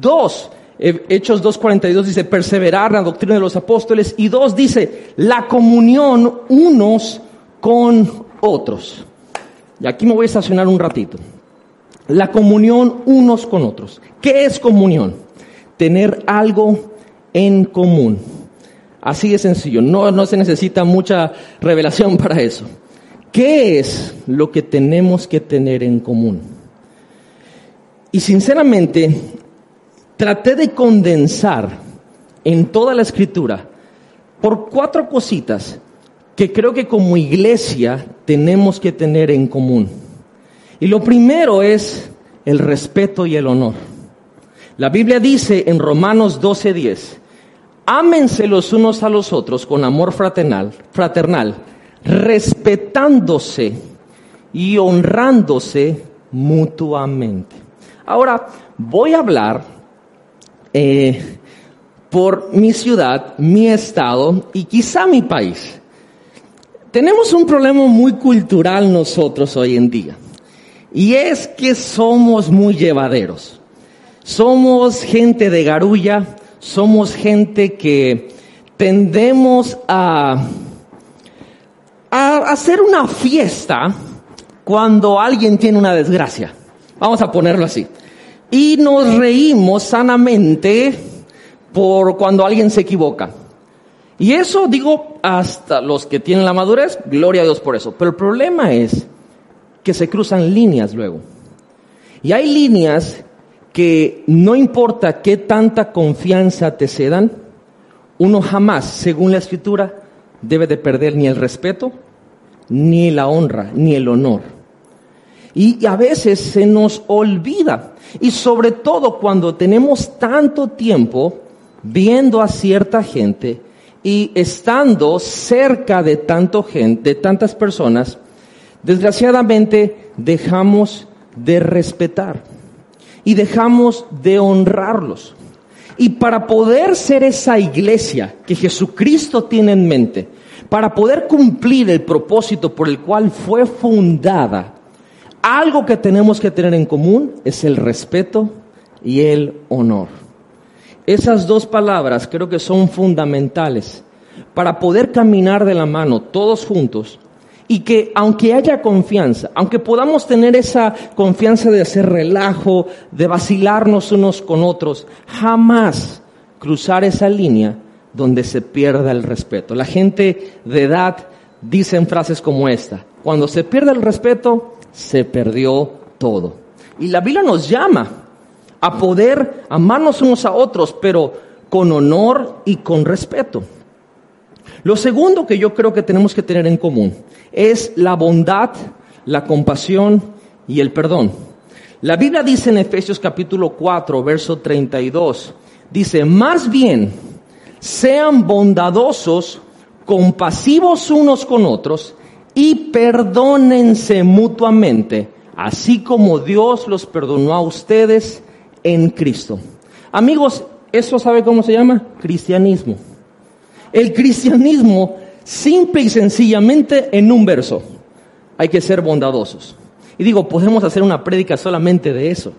Dos, Hechos 2.42 dice, perseverar en la doctrina de los apóstoles. Y dos dice, la comunión unos con otros. Y aquí me voy a estacionar un ratito. La comunión unos con otros. ¿Qué es comunión? Tener algo en común. Así de sencillo. No, no se necesita mucha revelación para eso. ¿Qué es lo que tenemos que tener en común? Y sinceramente, traté de condensar en toda la escritura por cuatro cositas que creo que como iglesia tenemos que tener en común. Y lo primero es el respeto y el honor. La Biblia dice en Romanos 12:10, ámense los unos a los otros con amor fraternal, fraternal, respetándose y honrándose mutuamente. Ahora voy a hablar eh, por mi ciudad, mi estado y quizá mi país. Tenemos un problema muy cultural nosotros hoy en día. Y es que somos muy llevaderos. Somos gente de garulla, somos gente que tendemos a, a hacer una fiesta cuando alguien tiene una desgracia. Vamos a ponerlo así y nos reímos sanamente por cuando alguien se equivoca. Y eso digo hasta los que tienen la madurez, gloria a Dios por eso. Pero el problema es que se cruzan líneas luego. Y hay líneas que no importa qué tanta confianza te cedan, uno jamás, según la escritura, debe de perder ni el respeto, ni la honra, ni el honor. Y a veces se nos olvida. Y sobre todo cuando tenemos tanto tiempo viendo a cierta gente y estando cerca de, tanto gente, de tantas personas, desgraciadamente dejamos de respetar y dejamos de honrarlos. Y para poder ser esa iglesia que Jesucristo tiene en mente, para poder cumplir el propósito por el cual fue fundada, algo que tenemos que tener en común es el respeto y el honor. Esas dos palabras creo que son fundamentales para poder caminar de la mano todos juntos y que aunque haya confianza, aunque podamos tener esa confianza de hacer relajo, de vacilarnos unos con otros, jamás cruzar esa línea donde se pierda el respeto. La gente de edad dice en frases como esta, cuando se pierde el respeto, se perdió todo. Y la Biblia nos llama a poder amarnos unos a otros, pero con honor y con respeto. Lo segundo que yo creo que tenemos que tener en común es la bondad, la compasión y el perdón. La Biblia dice en Efesios capítulo 4, verso 32, dice, más bien, sean bondadosos, compasivos unos con otros, y perdónense mutuamente, así como Dios los perdonó a ustedes en Cristo. Amigos, ¿eso sabe cómo se llama? Cristianismo. El cristianismo, simple y sencillamente en un verso, hay que ser bondadosos. Y digo, podemos hacer una prédica solamente de eso.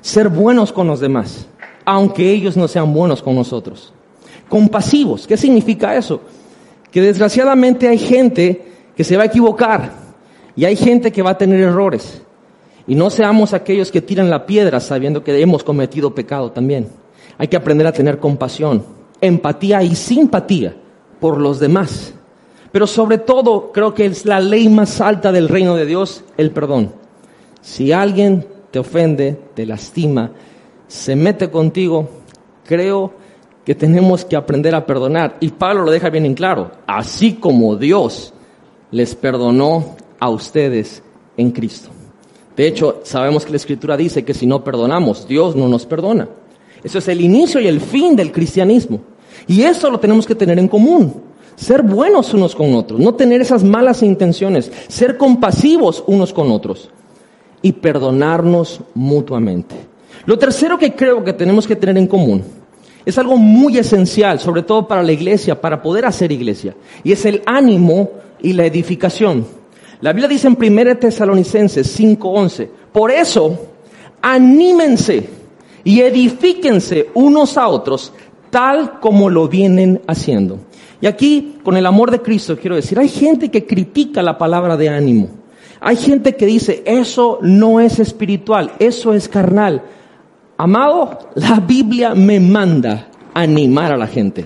Ser buenos con los demás, aunque ellos no sean buenos con nosotros. Compasivos, ¿qué significa eso? Que desgraciadamente hay gente que se va a equivocar y hay gente que va a tener errores. Y no seamos aquellos que tiran la piedra sabiendo que hemos cometido pecado también. Hay que aprender a tener compasión, empatía y simpatía por los demás. Pero sobre todo creo que es la ley más alta del reino de Dios, el perdón. Si alguien te ofende, te lastima, se mete contigo, creo que tenemos que aprender a perdonar. Y Pablo lo deja bien en claro, así como Dios les perdonó a ustedes en Cristo. De hecho, sabemos que la Escritura dice que si no perdonamos, Dios no nos perdona. Eso es el inicio y el fin del cristianismo. Y eso lo tenemos que tener en común. Ser buenos unos con otros, no tener esas malas intenciones, ser compasivos unos con otros y perdonarnos mutuamente. Lo tercero que creo que tenemos que tener en común es algo muy esencial, sobre todo para la iglesia, para poder hacer iglesia, y es el ánimo y la edificación. La Biblia dice en 1 Tesalonicenses 5:11, por eso, anímense y edifíquense unos a otros, tal como lo vienen haciendo. Y aquí, con el amor de Cristo, quiero decir, hay gente que critica la palabra de ánimo. Hay gente que dice, eso no es espiritual, eso es carnal. Amado, la Biblia me manda animar a la gente,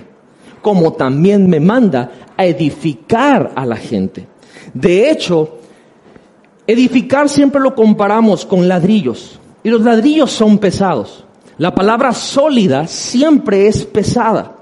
como también me manda a edificar a la gente. De hecho, edificar siempre lo comparamos con ladrillos, y los ladrillos son pesados. La palabra sólida siempre es pesada.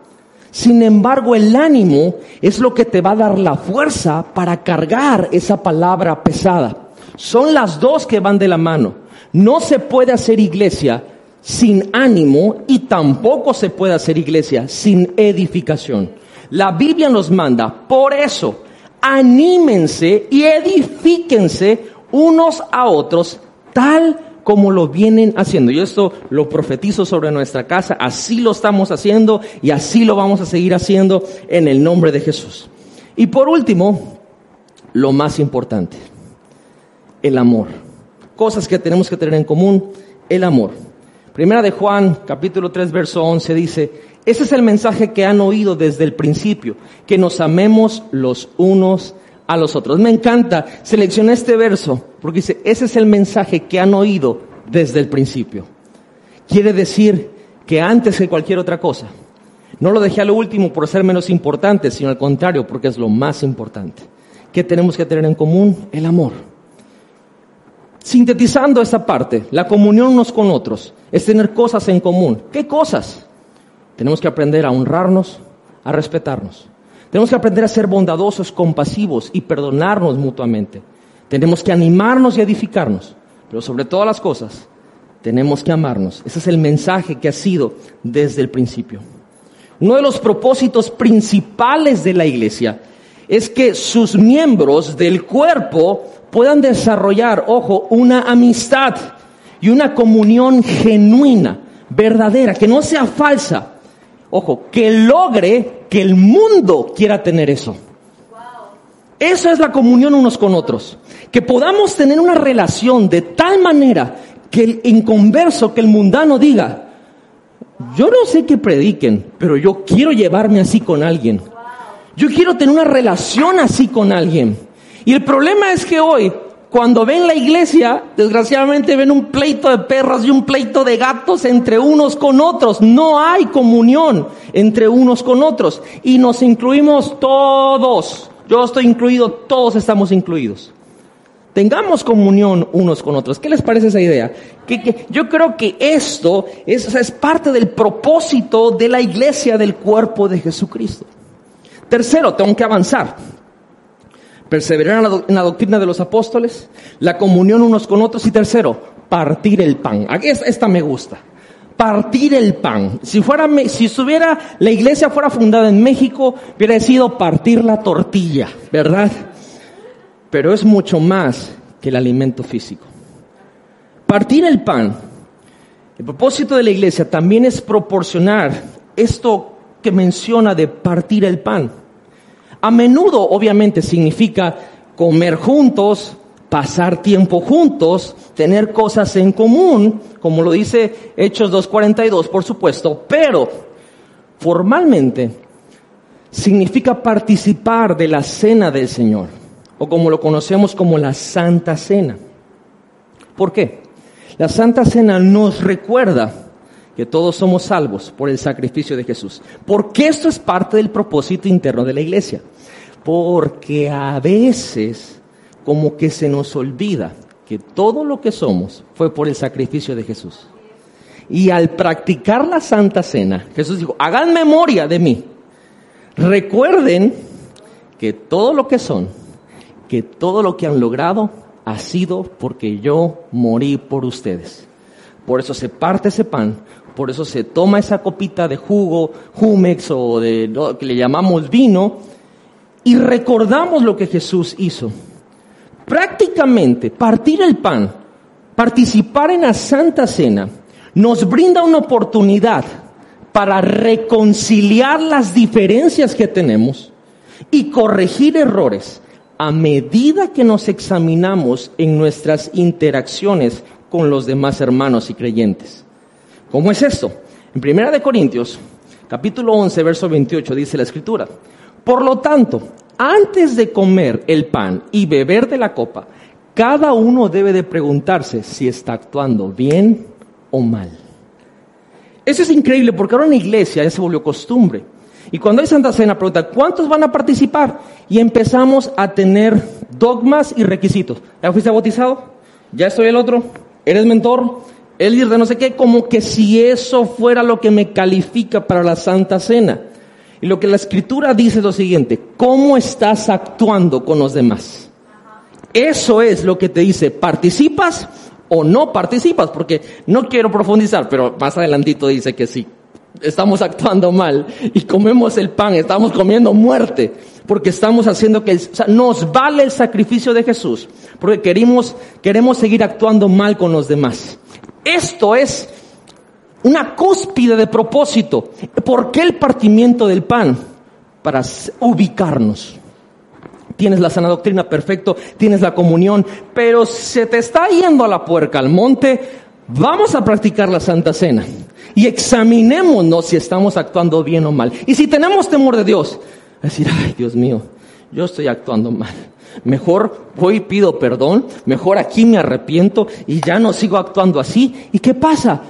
Sin embargo, el ánimo es lo que te va a dar la fuerza para cargar esa palabra pesada. Son las dos que van de la mano. No se puede hacer iglesia sin ánimo y tampoco se puede hacer iglesia sin edificación. La Biblia nos manda, por eso, anímense y edifíquense unos a otros tal como lo vienen haciendo. Y esto lo profetizo sobre nuestra casa, así lo estamos haciendo y así lo vamos a seguir haciendo en el nombre de Jesús. Y por último, lo más importante, el amor. Cosas que tenemos que tener en común, el amor. Primera de Juan, capítulo 3, verso 11 dice, ese es el mensaje que han oído desde el principio, que nos amemos los unos a los otros. Me encanta, seleccioné este verso porque dice, ese es el mensaje que han oído desde el principio. Quiere decir que antes que cualquier otra cosa, no lo dejé a lo último por ser menos importante, sino al contrario, porque es lo más importante. ¿Qué tenemos que tener en común? El amor. Sintetizando esta parte, la comunión unos con otros es tener cosas en común. ¿Qué cosas? Tenemos que aprender a honrarnos, a respetarnos. Tenemos que aprender a ser bondadosos, compasivos y perdonarnos mutuamente. Tenemos que animarnos y edificarnos, pero sobre todas las cosas, tenemos que amarnos. Ese es el mensaje que ha sido desde el principio. Uno de los propósitos principales de la iglesia es que sus miembros del cuerpo puedan desarrollar, ojo, una amistad y una comunión genuina, verdadera, que no sea falsa. Ojo, que logre que el mundo quiera tener eso. Eso es la comunión unos con otros. Que podamos tener una relación de tal manera que el inconverso, que el mundano diga, yo no sé qué prediquen, pero yo quiero llevarme así con alguien. Yo quiero tener una relación así con alguien. Y el problema es que hoy cuando ven la iglesia, desgraciadamente ven un pleito de perros y un pleito de gatos entre unos con otros. No hay comunión entre unos con otros. Y nos incluimos todos. Yo estoy incluido, todos estamos incluidos. Tengamos comunión unos con otros. ¿Qué les parece esa idea? Que, yo creo que esto es, es parte del propósito de la iglesia del cuerpo de Jesucristo. Tercero, tengo que avanzar perseverar en la, doctrina de los apóstoles, la comunión unos con otros y tercero, partir el pan. Esta me gusta. Partir el pan. Si fuera, si estuviera, la iglesia fuera fundada en México, hubiera sido partir la tortilla, ¿verdad? Pero es mucho más que el alimento físico. Partir el pan. El propósito de la iglesia también es proporcionar esto que menciona de partir el pan. A menudo, obviamente, significa comer juntos, pasar tiempo juntos, tener cosas en común, como lo dice Hechos 2.42, por supuesto, pero formalmente significa participar de la cena del Señor, o como lo conocemos como la Santa Cena. ¿Por qué? La Santa Cena nos recuerda que todos somos salvos por el sacrificio de Jesús. Porque esto es parte del propósito interno de la iglesia. Porque a veces como que se nos olvida que todo lo que somos fue por el sacrificio de Jesús. Y al practicar la Santa Cena, Jesús dijo, hagan memoria de mí. Recuerden que todo lo que son, que todo lo que han logrado, ha sido porque yo morí por ustedes. Por eso se parte ese pan, por eso se toma esa copita de jugo, humex o de lo que le llamamos vino, y recordamos lo que Jesús hizo. Prácticamente partir el pan, participar en la Santa Cena, nos brinda una oportunidad para reconciliar las diferencias que tenemos y corregir errores a medida que nos examinamos en nuestras interacciones con los demás hermanos y creyentes. ¿Cómo es esto? En Primera de Corintios, capítulo 11, verso 28 dice la escritura: Por lo tanto, antes de comer el pan y beber de la copa, cada uno debe de preguntarse si está actuando bien o mal. Eso es increíble porque ahora en la iglesia ya se volvió costumbre. Y cuando hay Santa Cena, pregunta, ¿cuántos van a participar? Y empezamos a tener dogmas y requisitos. ¿Ya fuiste bautizado? ¿Ya estoy el otro? ¿Eres mentor? ¿El líder de no sé qué? Como que si eso fuera lo que me califica para la Santa Cena. Y lo que la Escritura dice es lo siguiente, ¿cómo estás actuando con los demás? Eso es lo que te dice, ¿participas o no participas? Porque no quiero profundizar, pero más adelantito dice que sí, estamos actuando mal y comemos el pan, estamos comiendo muerte, porque estamos haciendo que nos vale el sacrificio de Jesús, porque queremos, queremos seguir actuando mal con los demás. Esto es una cúspide de propósito. ¿Por qué el partimiento del pan? Para ubicarnos. Tienes la sana doctrina, perfecto, tienes la comunión, pero se te está yendo a la puerca al monte, vamos a practicar la Santa Cena y examinémonos si estamos actuando bien o mal. Y si tenemos temor de Dios, decir, ay Dios mío, yo estoy actuando mal. Mejor voy y pido perdón, mejor aquí me arrepiento y ya no sigo actuando así. ¿Y qué pasa?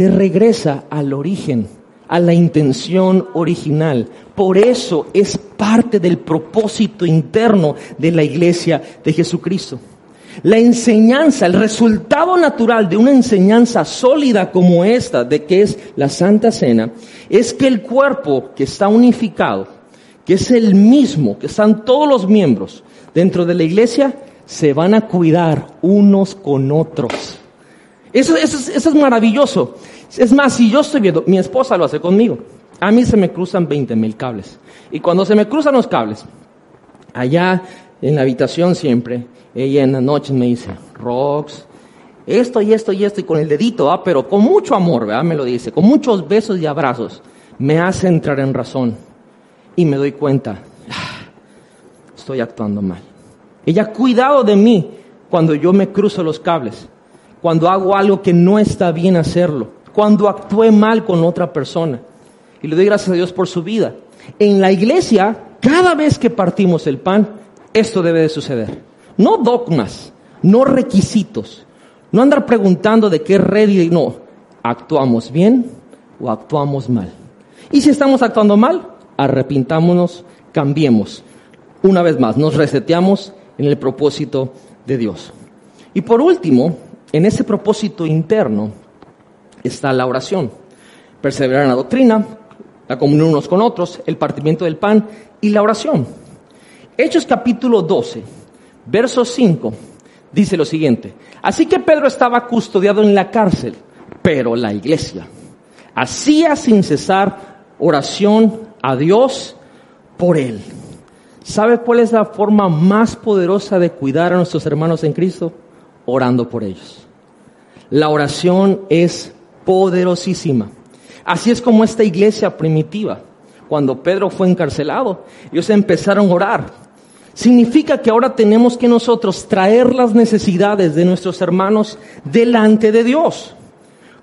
Te regresa al origen, a la intención original. Por eso es parte del propósito interno de la iglesia de Jesucristo. La enseñanza, el resultado natural de una enseñanza sólida como esta, de que es la Santa Cena, es que el cuerpo que está unificado, que es el mismo, que están todos los miembros dentro de la iglesia, se van a cuidar unos con otros. Eso, es maravilloso. Es más, si yo estoy viendo, mi esposa lo hace conmigo. A mí se me cruzan 20 mil cables. Y cuando se me cruzan los cables, allá en la habitación siempre, ella en la noche me dice, Rox, esto y esto y esto, y con el dedito, ¿ah? pero con mucho amor, ¿verdad? Me lo dice, con muchos besos y abrazos, me hace entrar en razón. Y me doy cuenta, ah, estoy actuando mal. Ella cuidado de mí cuando yo me cruzo los cables cuando hago algo que no está bien hacerlo, cuando actué mal con otra persona. Y le doy gracias a Dios por su vida. En la iglesia, cada vez que partimos el pan, esto debe de suceder. No dogmas, no requisitos, no andar preguntando de qué red y no. ¿Actuamos bien o actuamos mal? Y si estamos actuando mal, arrepintámonos, cambiemos. Una vez más, nos reseteamos en el propósito de Dios. Y por último, en ese propósito interno está la oración. Perseverar en la doctrina, la comunión unos con otros, el partimiento del pan y la oración. Hechos capítulo 12, verso 5, dice lo siguiente. Así que Pedro estaba custodiado en la cárcel, pero la iglesia hacía sin cesar oración a Dios por él. ¿Sabe cuál es la forma más poderosa de cuidar a nuestros hermanos en Cristo? orando por ellos. La oración es poderosísima. Así es como esta iglesia primitiva, cuando Pedro fue encarcelado, ellos empezaron a orar. Significa que ahora tenemos que nosotros traer las necesidades de nuestros hermanos delante de Dios.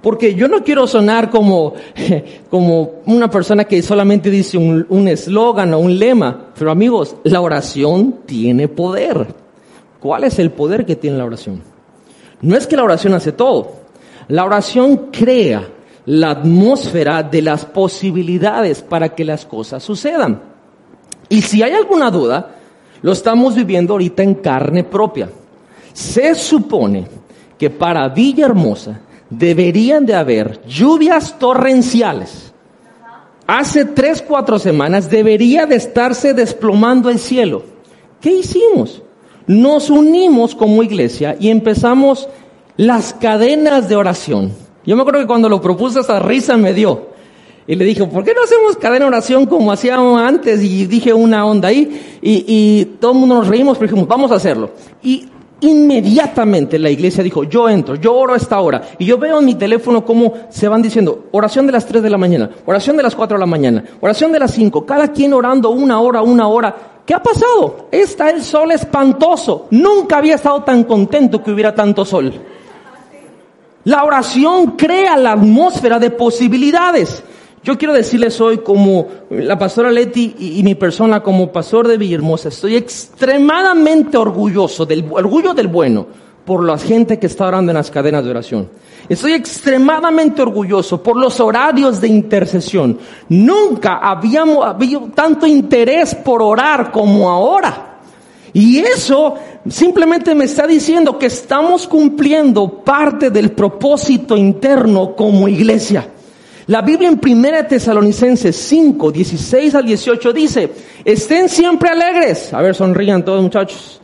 Porque yo no quiero sonar como, como una persona que solamente dice un eslogan o un lema, pero amigos, la oración tiene poder. ¿Cuál es el poder que tiene la oración? No es que la oración hace todo. La oración crea la atmósfera de las posibilidades para que las cosas sucedan. Y si hay alguna duda, lo estamos viviendo ahorita en carne propia. Se supone que para Villahermosa deberían de haber lluvias torrenciales. Hace tres, cuatro semanas debería de estarse desplomando el cielo. ¿Qué hicimos? Nos unimos como iglesia y empezamos las cadenas de oración. Yo me acuerdo que cuando lo propuse esa risa me dio. Y le dije, ¿por qué no hacemos cadena de oración como hacíamos antes? Y dije una onda ahí y, y todo el mundo nos reímos, pero dijimos, vamos a hacerlo. Y Inmediatamente la iglesia dijo, yo entro, yo oro a esta hora. Y yo veo en mi teléfono cómo se van diciendo, oración de las 3 de la mañana, oración de las 4 de la mañana, oración de las 5, cada quien orando una hora, una hora. ¿Qué ha pasado? Está el sol espantoso. Nunca había estado tan contento que hubiera tanto sol. La oración crea la atmósfera de posibilidades. Yo quiero decirles hoy como la pastora Leti y, mi persona como pastor de Villahermosa, estoy extremadamente orgulloso del orgullo del bueno por la gente que está orando en las cadenas de oración. Estoy extremadamente orgulloso por los horarios de intercesión. Nunca habíamos habido tanto interés por orar como ahora. Y eso simplemente me está diciendo que estamos cumpliendo parte del propósito interno como iglesia. La Biblia en 1 Tesalonicenses 5, 16 al 18 dice, estén siempre alegres. A ver, sonrían todos muchachos.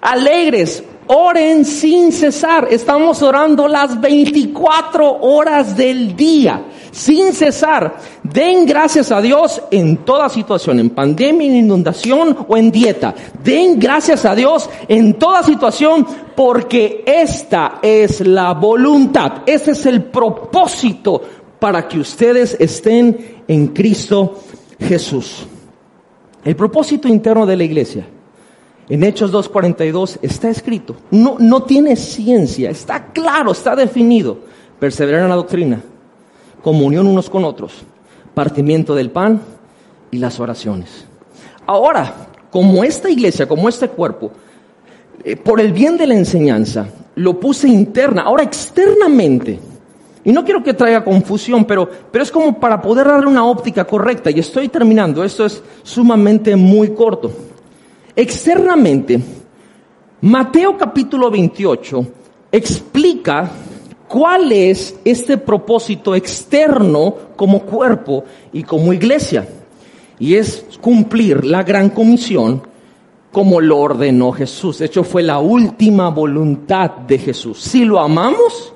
Alegres, oren sin cesar. Estamos orando las 24 horas del día, sin cesar. Den gracias a Dios en toda situación, en pandemia, en inundación o en dieta. Den gracias a Dios en toda situación porque esta es la voluntad, ese es el propósito para que ustedes estén en Cristo Jesús. El propósito interno de la iglesia, en Hechos 2.42, está escrito. No, no tiene ciencia, está claro, está definido. Perseverar en la doctrina, comunión unos con otros, partimiento del pan y las oraciones. Ahora, como esta iglesia, como este cuerpo, eh, por el bien de la enseñanza, lo puse interna, ahora externamente y no quiero que traiga confusión, pero, pero es como para poder darle una óptica correcta. Y estoy terminando, esto es sumamente muy corto. Externamente, Mateo capítulo 28 explica cuál es este propósito externo como cuerpo y como iglesia. Y es cumplir la gran comisión como lo ordenó Jesús. De hecho, fue la última voluntad de Jesús. Si lo amamos,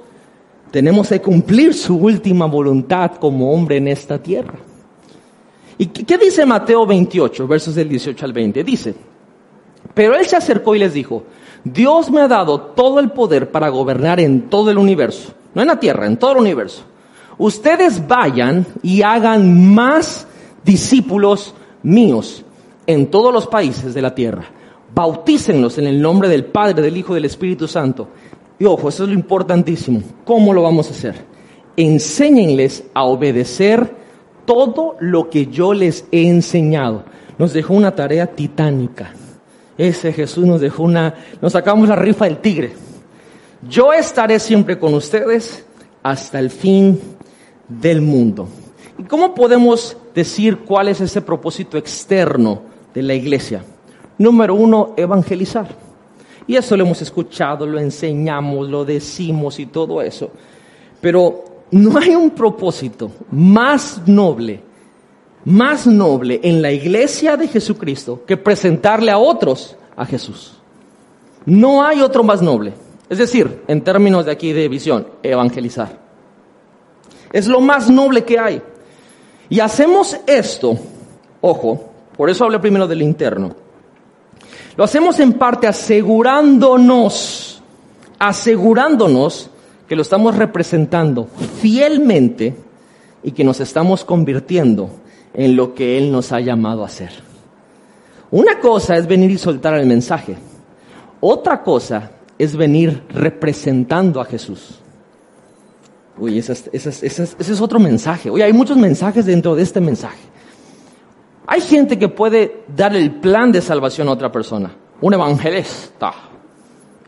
tenemos que cumplir su última voluntad como hombre en esta tierra. ¿Y qué dice Mateo 28, versos del 18 al 20? Dice, pero él se acercó y les dijo, Dios me ha dado todo el poder para gobernar en todo el universo, no en la tierra, en todo el universo. Ustedes vayan y hagan más discípulos míos en todos los países de la tierra. Bautícenlos en el nombre del Padre, del Hijo y del Espíritu Santo y ojo, eso es lo importantísimo. ¿Cómo lo vamos a hacer? Enséñenles a obedecer todo lo que yo les he enseñado. Nos dejó una tarea titánica. Ese Jesús nos dejó una, nos sacamos la rifa del tigre. Yo estaré siempre con ustedes hasta el fin del mundo. ¿Y cómo podemos decir cuál es ese propósito externo de la iglesia? Número uno, evangelizar. Y eso lo hemos escuchado, lo enseñamos, lo decimos y todo eso. Pero no hay un propósito más noble, más noble en la iglesia de Jesucristo que presentarle a otros a Jesús. No hay otro más noble. Es decir, en términos de aquí de visión, evangelizar. Es lo más noble que hay. Y hacemos esto, ojo, por eso hablé primero del interno lo hacemos en parte asegurándonos, asegurándonos que lo estamos representando fielmente y que nos estamos convirtiendo en lo que Él nos ha llamado a hacer. Una cosa es venir y soltar el mensaje. Otra cosa es venir representando a Jesús. Uy, ese es, otro mensaje. Uy, hay muchos mensajes dentro de este mensaje. Hay gente que puede dar el plan de salvación a otra persona, un evangelista.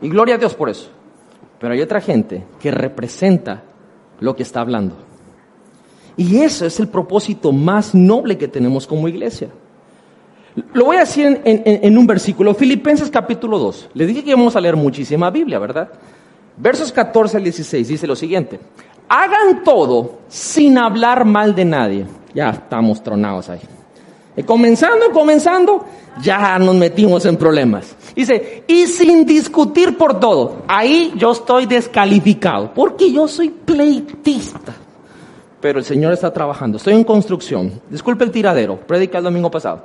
Y gloria a Dios por eso. Pero hay otra gente que representa lo que está hablando. Y eso es el propósito más noble que tenemos como iglesia. Lo voy a decir en, un versículo, Filipenses capítulo 2. Le dije que íbamos a leer muchísima Biblia, ¿verdad? Versos 14 al 16 dice lo siguiente. Hagan todo sin hablar mal de nadie. Ya estamos tronados ahí. Y comenzando, comenzando, ya nos metimos en problemas. Dice, y sin discutir por todo. Ahí yo estoy descalificado, porque yo soy pleitista. Pero el Señor está trabajando, estoy en construcción. Disculpe el tiradero, predica el domingo pasado.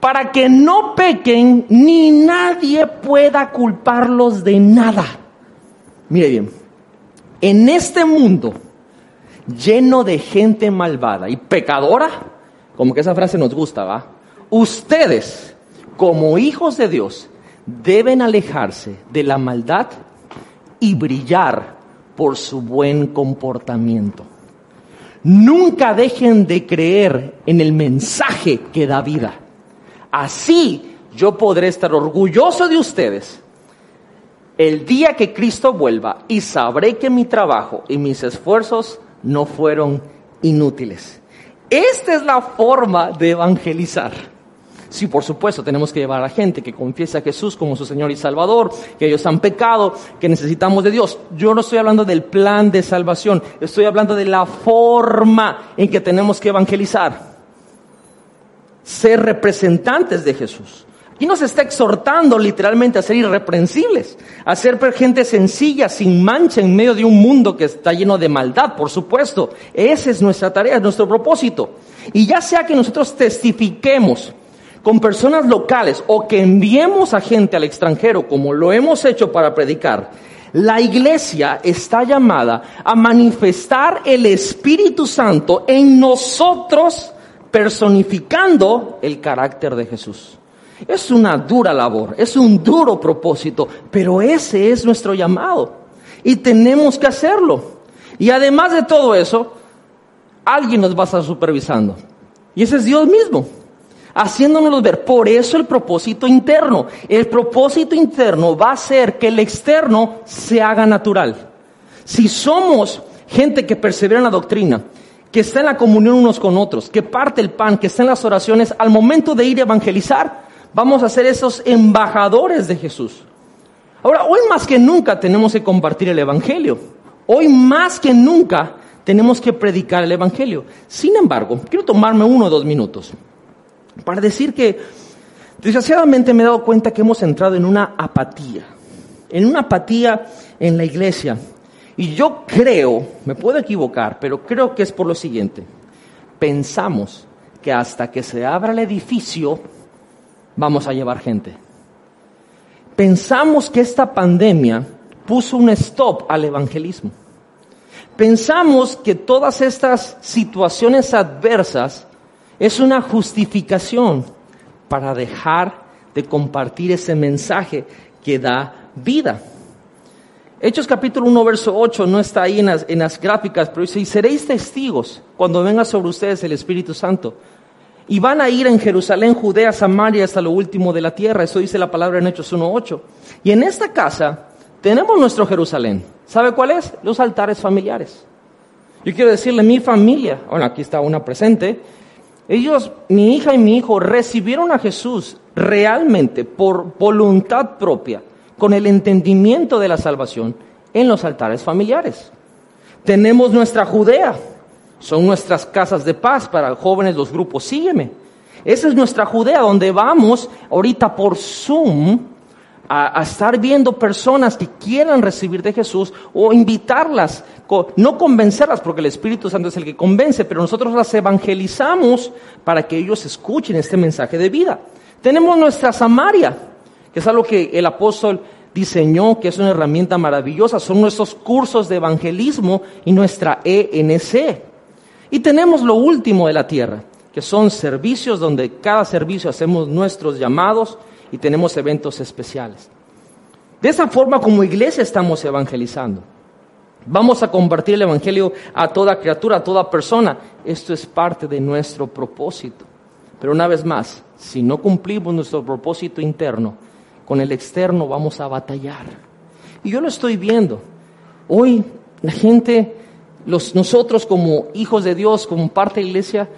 Para que no pequen ni nadie pueda culparlos de nada. Mire bien, en este mundo lleno de gente malvada y pecadora, como que esa frase nos gusta, ¿va? Ustedes, como hijos de Dios, deben alejarse de la maldad y brillar por su buen comportamiento. Nunca dejen de creer en el mensaje que da vida. Así yo podré estar orgulloso de ustedes el día que Cristo vuelva y sabré que mi trabajo y mis esfuerzos no fueron inútiles. Esta es la forma de evangelizar. Sí, por supuesto, tenemos que llevar a gente que confiesa a Jesús como su Señor y Salvador, que ellos han pecado, que necesitamos de Dios. Yo no estoy hablando del plan de salvación, estoy hablando de la forma en que tenemos que evangelizar. Ser representantes de Jesús. Y nos está exhortando literalmente a ser irreprensibles, a ser gente sencilla, sin mancha, en medio de un mundo que está lleno de maldad, por supuesto. Esa es nuestra tarea, es nuestro propósito. Y ya sea que nosotros testifiquemos con personas locales o que enviemos a gente al extranjero, como lo hemos hecho para predicar, la iglesia está llamada a manifestar el Espíritu Santo en nosotros, personificando el carácter de Jesús. Es una dura labor, es un duro propósito, pero ese es nuestro llamado y tenemos que hacerlo. Y además de todo eso, alguien nos va a estar supervisando. Y ese es Dios mismo, haciéndonos ver. Por eso el propósito interno. El propósito interno va a hacer que el externo se haga natural. Si somos gente que persevera en la doctrina, que está en la comunión unos con otros, que parte el pan, que está en las oraciones, al momento de ir a evangelizar, vamos a ser esos embajadores de Jesús. Ahora, hoy más que nunca tenemos que compartir el Evangelio. Hoy más que nunca tenemos que predicar el Evangelio. Sin embargo, quiero tomarme uno o dos minutos para decir que desgraciadamente me he dado cuenta que hemos entrado en una apatía, en una apatía en la iglesia. Y yo creo, me puedo equivocar, pero creo que es por lo siguiente. Pensamos que hasta que se abra el edificio, vamos a llevar gente. Pensamos que esta pandemia puso un stop al evangelismo. Pensamos que todas estas situaciones adversas es una justificación para dejar de compartir ese mensaje que da vida. Hechos capítulo 1, verso 8 no está ahí en las, en las gráficas, pero dice, y seréis testigos cuando venga sobre ustedes el Espíritu Santo y van a ir en Jerusalén, Judea, Samaria, hasta lo último de la tierra. Eso dice la palabra en Hechos 1.8. Y en esta casa tenemos nuestro Jerusalén. ¿Sabe cuál es? Los altares familiares. Yo quiero decirle, mi familia, bueno, aquí está una presente, ellos, mi hija y mi hijo, recibieron a Jesús realmente por voluntad propia, con el entendimiento de la salvación, en los altares familiares. Tenemos nuestra Judea, son nuestras casas de paz para jóvenes, los grupos, sígueme. Esa es nuestra Judea, donde vamos ahorita por Zoom a, estar viendo personas que quieran recibir de Jesús o invitarlas, no convencerlas, porque el Espíritu Santo es el que convence, pero nosotros las evangelizamos para que ellos escuchen este mensaje de vida. Tenemos nuestra Samaria, que es algo que el apóstol diseñó, que es una herramienta maravillosa, son nuestros cursos de evangelismo y nuestra ENC. Y tenemos lo último de la tierra, que son servicios donde cada servicio hacemos nuestros llamados y tenemos eventos especiales. De esa forma como iglesia estamos evangelizando. Vamos a compartir el Evangelio a toda criatura, a toda persona. Esto es parte de nuestro propósito. Pero una vez más, si no cumplimos nuestro propósito interno, con el externo vamos a batallar. Y yo lo estoy viendo. Hoy la gente nosotros como hijos de Dios, como parte de la iglesia,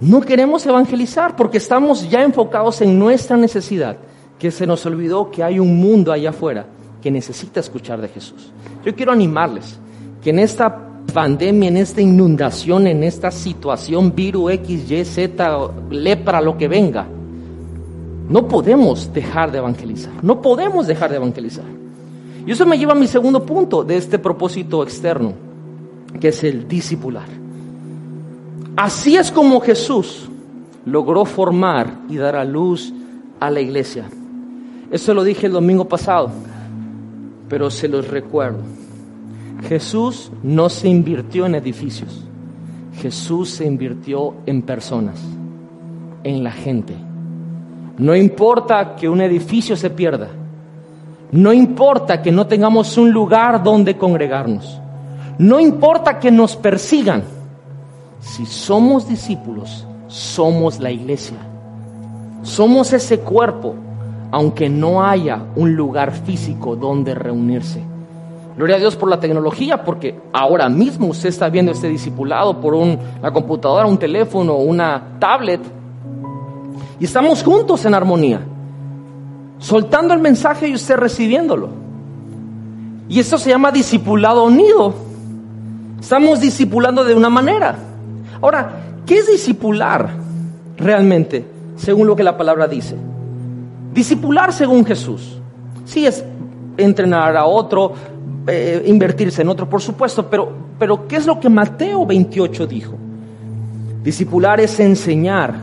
no queremos evangelizar porque estamos ya enfocados en nuestra necesidad, que se nos olvidó que hay un mundo allá afuera que necesita escuchar de Jesús. Yo quiero animarles que en esta pandemia, en esta inundación, en esta situación, virus X, Y, Z, lepra, lo que venga, no podemos dejar de evangelizar, no podemos dejar de evangelizar. Y eso me lleva a mi segundo punto de este propósito externo, que es el discipular. Así es como Jesús logró formar y dar a luz a la iglesia. Eso lo dije el domingo pasado, pero se los recuerdo. Jesús no se invirtió en edificios, Jesús se invirtió en personas, en la gente. No importa que un edificio se pierda, no importa que no tengamos un lugar donde congregarnos, no importa que nos persigan, si somos discípulos, somos la iglesia. Somos ese cuerpo, aunque no haya un lugar físico donde reunirse. Gloria a Dios por la tecnología, porque ahora mismo usted está viendo este discipulado por una computadora, un teléfono, una tablet. Y estamos juntos en armonía, soltando el mensaje y usted recibiéndolo. Y esto se llama discipulado unido. Estamos discipulando de una manera. Ahora, ¿qué es discipular realmente, según lo que la palabra dice? Discipular según Jesús. Sí es entrenar a otro, eh, invertirse en otro, por supuesto, pero, pero ¿qué es lo que Mateo 28 dijo? Discipular es enseñar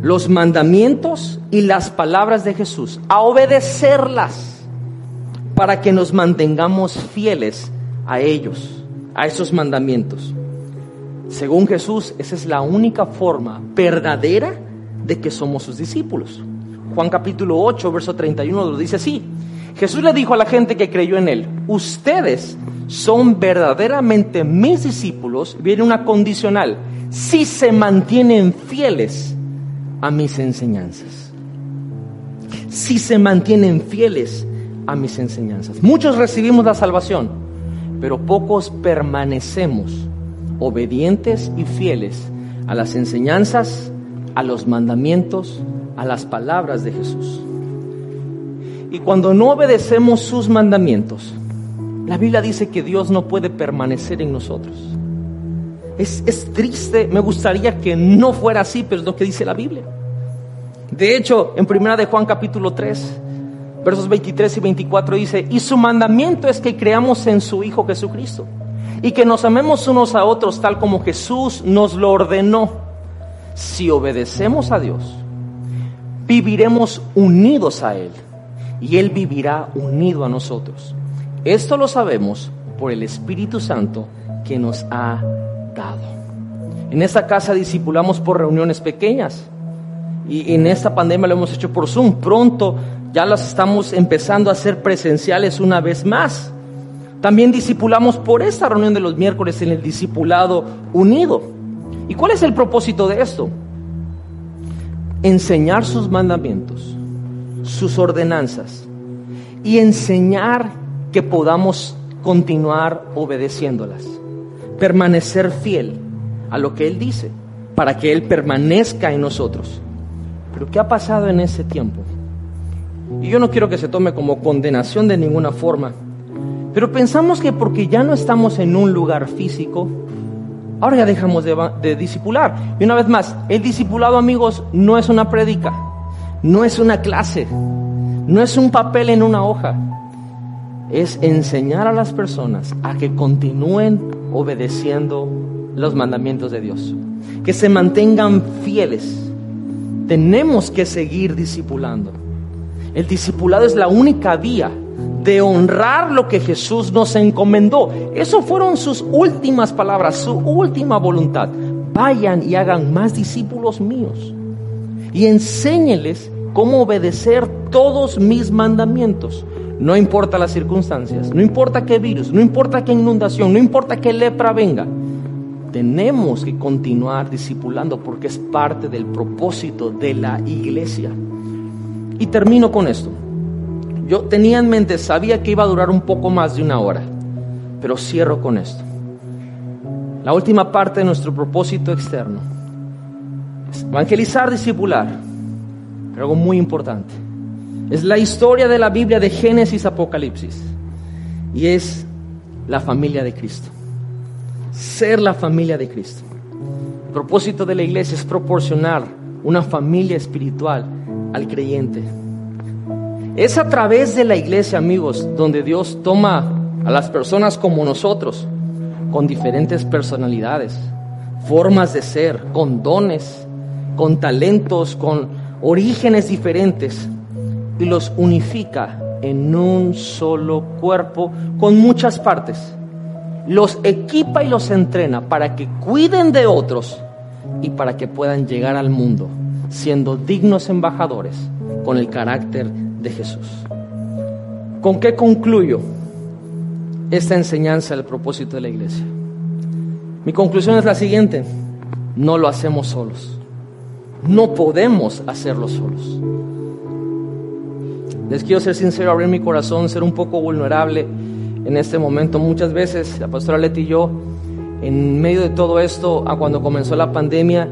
los mandamientos y las palabras de Jesús, a obedecerlas para que nos mantengamos fieles a ellos, a esos mandamientos. Según Jesús, esa es la única forma verdadera de que somos sus discípulos. Juan capítulo 8, verso 31 lo dice así. Jesús le dijo a la gente que creyó en él, ustedes son verdaderamente mis discípulos, viene una condicional, si se mantienen fieles a mis enseñanzas. Si se mantienen fieles a mis enseñanzas. Muchos recibimos la salvación, pero pocos permanecemos obedientes y fieles a las enseñanzas, a los mandamientos, a las palabras de Jesús. Y cuando no obedecemos sus mandamientos, la Biblia dice que Dios no puede permanecer en nosotros. Es, es, triste, me gustaría que no fuera así, pero es lo que dice la Biblia. De hecho, en primera de Juan capítulo 3, versos 23 y 24 dice, y su mandamiento es que creamos en su Hijo Jesucristo y que nos amemos unos a otros tal como Jesús nos lo ordenó. Si obedecemos a Dios, viviremos unidos a Él y Él vivirá unido a nosotros. Esto lo sabemos por el Espíritu Santo que nos ha dado. En esta casa discipulamos por reuniones pequeñas y en esta pandemia lo hemos hecho por Zoom. Pronto ya las estamos empezando a hacer presenciales una vez más. También discipulamos por esta reunión de los miércoles en el discipulado unido. ¿Y cuál es el propósito de esto? Enseñar sus mandamientos, sus ordenanzas y enseñar que podamos continuar obedeciéndolas, permanecer fiel a lo que Él dice, para que Él permanezca en nosotros. Pero ¿qué ha pasado en ese tiempo? Y yo no quiero que se tome como condenación de ninguna forma, pero pensamos que porque ya no estamos en un lugar físico, ahora ya dejamos de, de discipular. Y una vez más, el discipulado, amigos, no es una prédica, no es una clase, no es un papel en una hoja. Es enseñar a las personas a que continúen obedeciendo los mandamientos de Dios, que se mantengan fieles. Tenemos que seguir discipulando. El discipulado es la única vía de honrar lo que Jesús nos encomendó. Eso fueron sus últimas palabras, su última voluntad. Vayan y hagan más discípulos míos y enséñeles cómo obedecer todos mis mandamientos. No importa las circunstancias, no importa qué virus, no importa qué inundación, no importa qué lepra venga. Tenemos que continuar discipulando porque es parte del propósito de la iglesia. Y termino con esto. Yo tenía en mente, sabía que iba a durar un poco más de una hora, pero cierro con esto. La última parte de nuestro propósito externo Evangelizar, discipular. Pero algo muy importante. Es la historia de la Biblia de Génesis Apocalipsis. Y es la familia de Cristo. Ser la familia de Cristo. El propósito de la iglesia es proporcionar una familia espiritual al creyente. Es a través de la iglesia, amigos, donde Dios toma a las personas como nosotros, con diferentes personalidades, formas de ser, con dones, con talentos, con orígenes diferentes, y los unifica en un solo cuerpo con muchas partes. Los equipa y los entrena para que cuiden de otros y para que puedan llegar al mundo siendo dignos embajadores con el carácter de Jesús. ¿Con qué concluyo esta enseñanza del propósito de la iglesia? Mi conclusión es la siguiente, no lo hacemos solos, no podemos hacerlo solos. Les quiero ser sincero, abrir mi corazón, ser un poco vulnerable en este momento. Muchas veces la pastora Leti y yo, en medio de todo esto, a cuando comenzó la pandemia,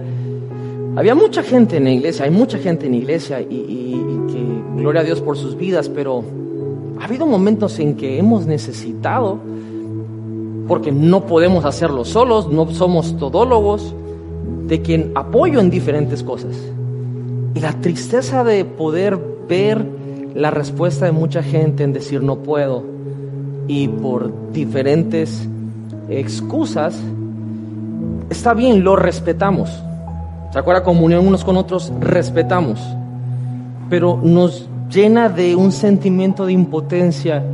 había mucha gente en la iglesia, hay mucha gente en la iglesia y, que gloria a Dios por sus vidas, pero ha habido momentos en que hemos necesitado, porque no podemos hacerlo solos, no somos todólogos, de quien apoyo en diferentes cosas. Y la tristeza de poder ver la respuesta de mucha gente en decir no puedo y por diferentes excusas, está bien, lo respetamos ¿Se acuerda? Comunión unos con otros, respetamos. Pero nos llena de un sentimiento de impotencia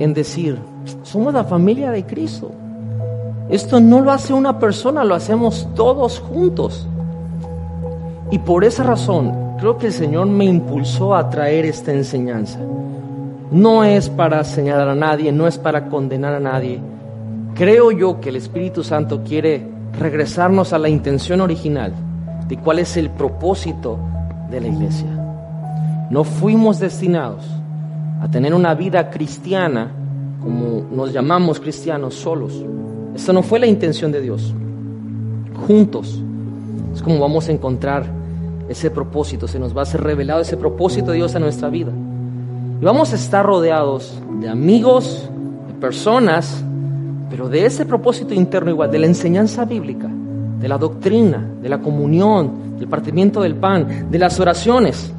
en decir, somos la familia de Cristo. Esto no lo hace una persona, lo hacemos todos juntos. Y por esa razón, creo que el Señor me impulsó a traer esta enseñanza. No es para señalar a nadie, no es para condenar a nadie. Creo yo que el Espíritu Santo quiere regresarnos a la intención original de cuál es el propósito de la iglesia. No fuimos destinados a tener una vida cristiana como nos llamamos cristianos solos. Esta no fue la intención de Dios. Juntos es como vamos a encontrar ese propósito, se nos va a ser revelado ese propósito de Dios en nuestra vida. Y vamos a estar rodeados de amigos, de personas, pero de ese propósito interno igual, de la enseñanza bíblica de la doctrina, de la comunión, del partimiento del pan, de las oraciones.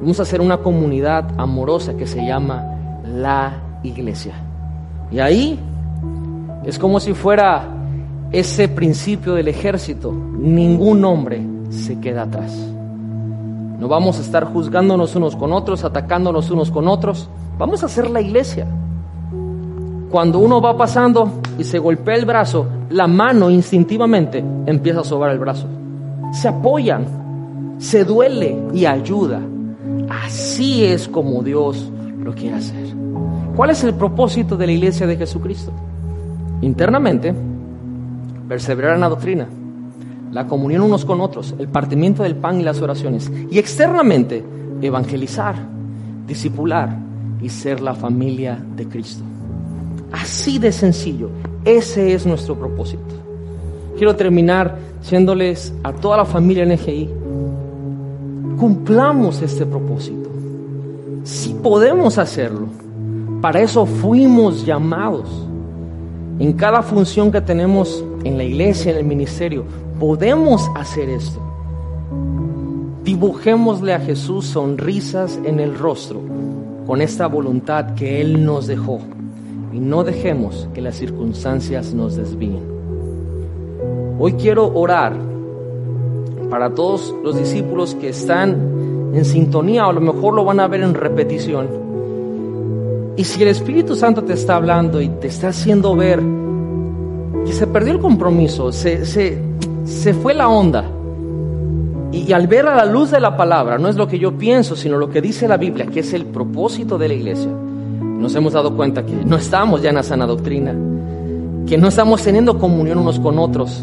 Vamos a hacer una comunidad amorosa que se llama la iglesia. Y ahí es como si fuera ese principio del ejército. Ningún hombre se queda atrás. No vamos a estar juzgándonos unos con otros, atacándonos unos con otros. Vamos a hacer la iglesia. Cuando uno va pasando y se golpea el brazo, la mano instintivamente empieza a sobar el brazo. Se apoyan, se duele y ayuda. Así es como Dios lo quiere hacer. ¿Cuál es el propósito de la iglesia de Jesucristo? Internamente, perseverar en la doctrina, la comunión unos con otros, el partimiento del pan y las oraciones. Y externamente, evangelizar, discipular y ser la familia de Cristo. Así de sencillo. Ese es nuestro propósito. Quiero terminar diciéndoles a toda la familia NGI, cumplamos este propósito. Si podemos hacerlo, para eso fuimos llamados. En cada función que tenemos en la iglesia, en el ministerio, podemos hacer esto. Dibujémosle a Jesús sonrisas en el rostro con esta voluntad que Él nos dejó y no dejemos que las circunstancias nos desvíen. Hoy quiero orar para todos los discípulos que están en sintonía o a lo mejor lo van a ver en repetición. Y si el Espíritu Santo te está hablando y te está haciendo ver que se perdió el compromiso, se, se, fue la onda, y, al ver a la luz de la palabra, no es lo que yo pienso, sino lo que dice la Biblia, que es el propósito de la iglesia, nos hemos dado cuenta que no estamos ya en la sana doctrina, que no estamos teniendo comunión unos con otros,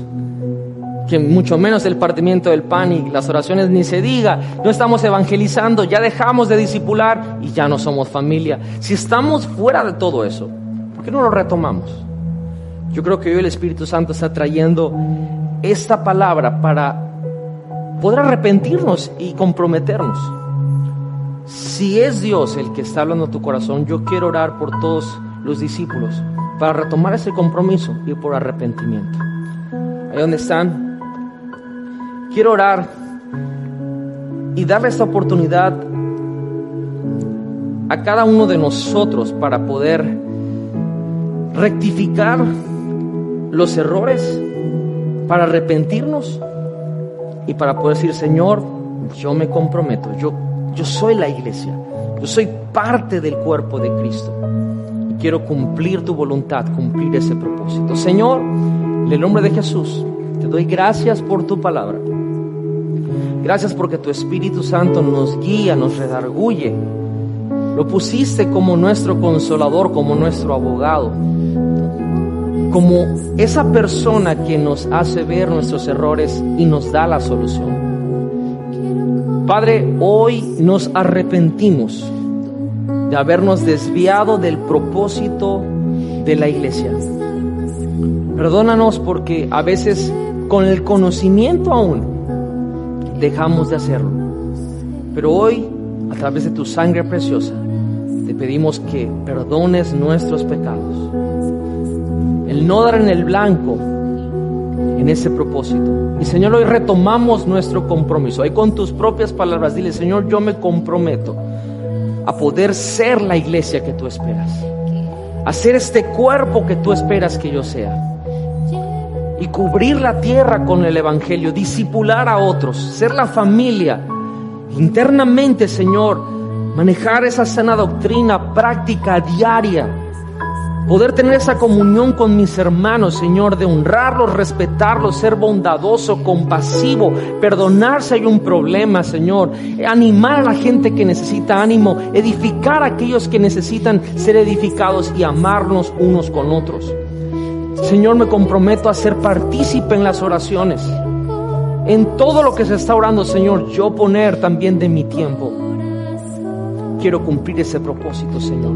que mucho menos el partimiento del pan y las oraciones ni se diga, no estamos evangelizando, ya dejamos de discipular y ya no somos familia. Si estamos fuera de todo eso, ¿por qué no lo retomamos? Yo creo que hoy el Espíritu Santo está trayendo esta palabra para poder arrepentirnos y comprometernos. Si es Dios el que está hablando a tu corazón, yo quiero orar por todos los discípulos para retomar ese compromiso y por arrepentimiento. Ahí donde están, quiero orar y darle esta oportunidad a cada uno de nosotros para poder rectificar los errores, para arrepentirnos y para poder decir, Señor, yo me comprometo, yo, yo soy la iglesia, yo soy parte del cuerpo de Cristo y quiero cumplir tu voluntad, cumplir ese propósito. Señor, en el nombre de Jesús, te doy gracias por tu palabra. Gracias porque tu Espíritu Santo nos guía, nos redarguye. Lo pusiste como nuestro consolador, como nuestro abogado como esa persona que nos hace ver nuestros errores y nos da la solución. Padre, hoy nos arrepentimos de habernos desviado del propósito de la iglesia. Perdónanos porque a veces con el conocimiento aún dejamos de hacerlo. Pero hoy, a través de tu sangre preciosa, te pedimos que perdones nuestros pecados el no dar en el blanco en ese propósito. Y Señor, hoy retomamos nuestro compromiso. Ahí con tus propias palabras, dile, Señor, yo me comprometo a poder ser la iglesia que tú esperas. A ser este cuerpo que tú esperas que yo sea. Y cubrir la tierra con el Evangelio, disipular a otros, ser la familia. Internamente, Señor, manejar esa sana doctrina práctica diaria Poder tener esa comunión con mis hermanos, Señor, de honrarlos, respetarlos, ser bondadoso, compasivo, perdonar si hay un problema, Señor. Animar a la gente que necesita ánimo, edificar a aquellos que necesitan ser edificados y amarnos unos con otros. Señor, me comprometo a ser partícipe en las oraciones. En todo lo que se está orando, Señor, yo poner también de mi tiempo. Quiero cumplir ese propósito, Señor.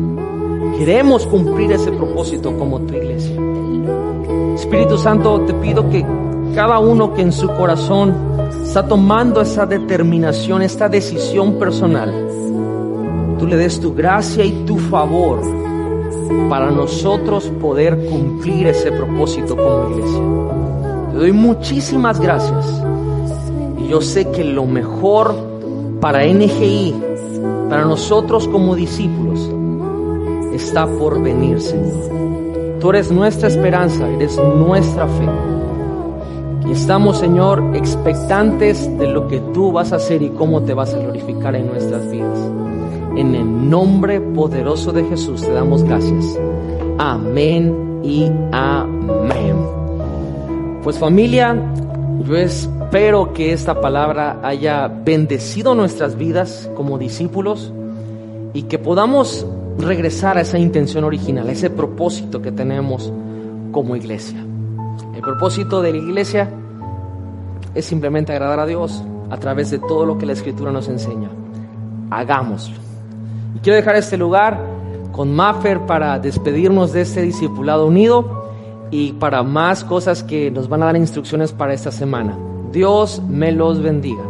Queremos cumplir ese propósito como tu iglesia. Espíritu Santo, te pido que cada uno que en su corazón está tomando esa determinación, esta decisión personal, tú le des tu gracia y tu favor para nosotros poder cumplir ese propósito como iglesia. Te doy muchísimas gracias y yo sé que lo mejor para NGI, para nosotros como discípulos, está por venir, Señor. Tú eres nuestra esperanza, eres nuestra fe. Y estamos, Señor, expectantes de lo que tú vas a hacer y cómo te vas a glorificar en nuestras vidas. En el nombre poderoso de Jesús te damos gracias. Amén y amén. Pues familia, yo espero que esta palabra haya bendecido nuestras vidas como discípulos y que podamos regresar a esa intención original, a ese propósito que tenemos como iglesia. El propósito de la iglesia es simplemente agradar a Dios a través de todo lo que la Escritura nos enseña. Hagámoslo. Y quiero dejar este lugar con Maffer para despedirnos de este discipulado unido y para más cosas que nos van a dar instrucciones para esta semana. Dios me los bendiga.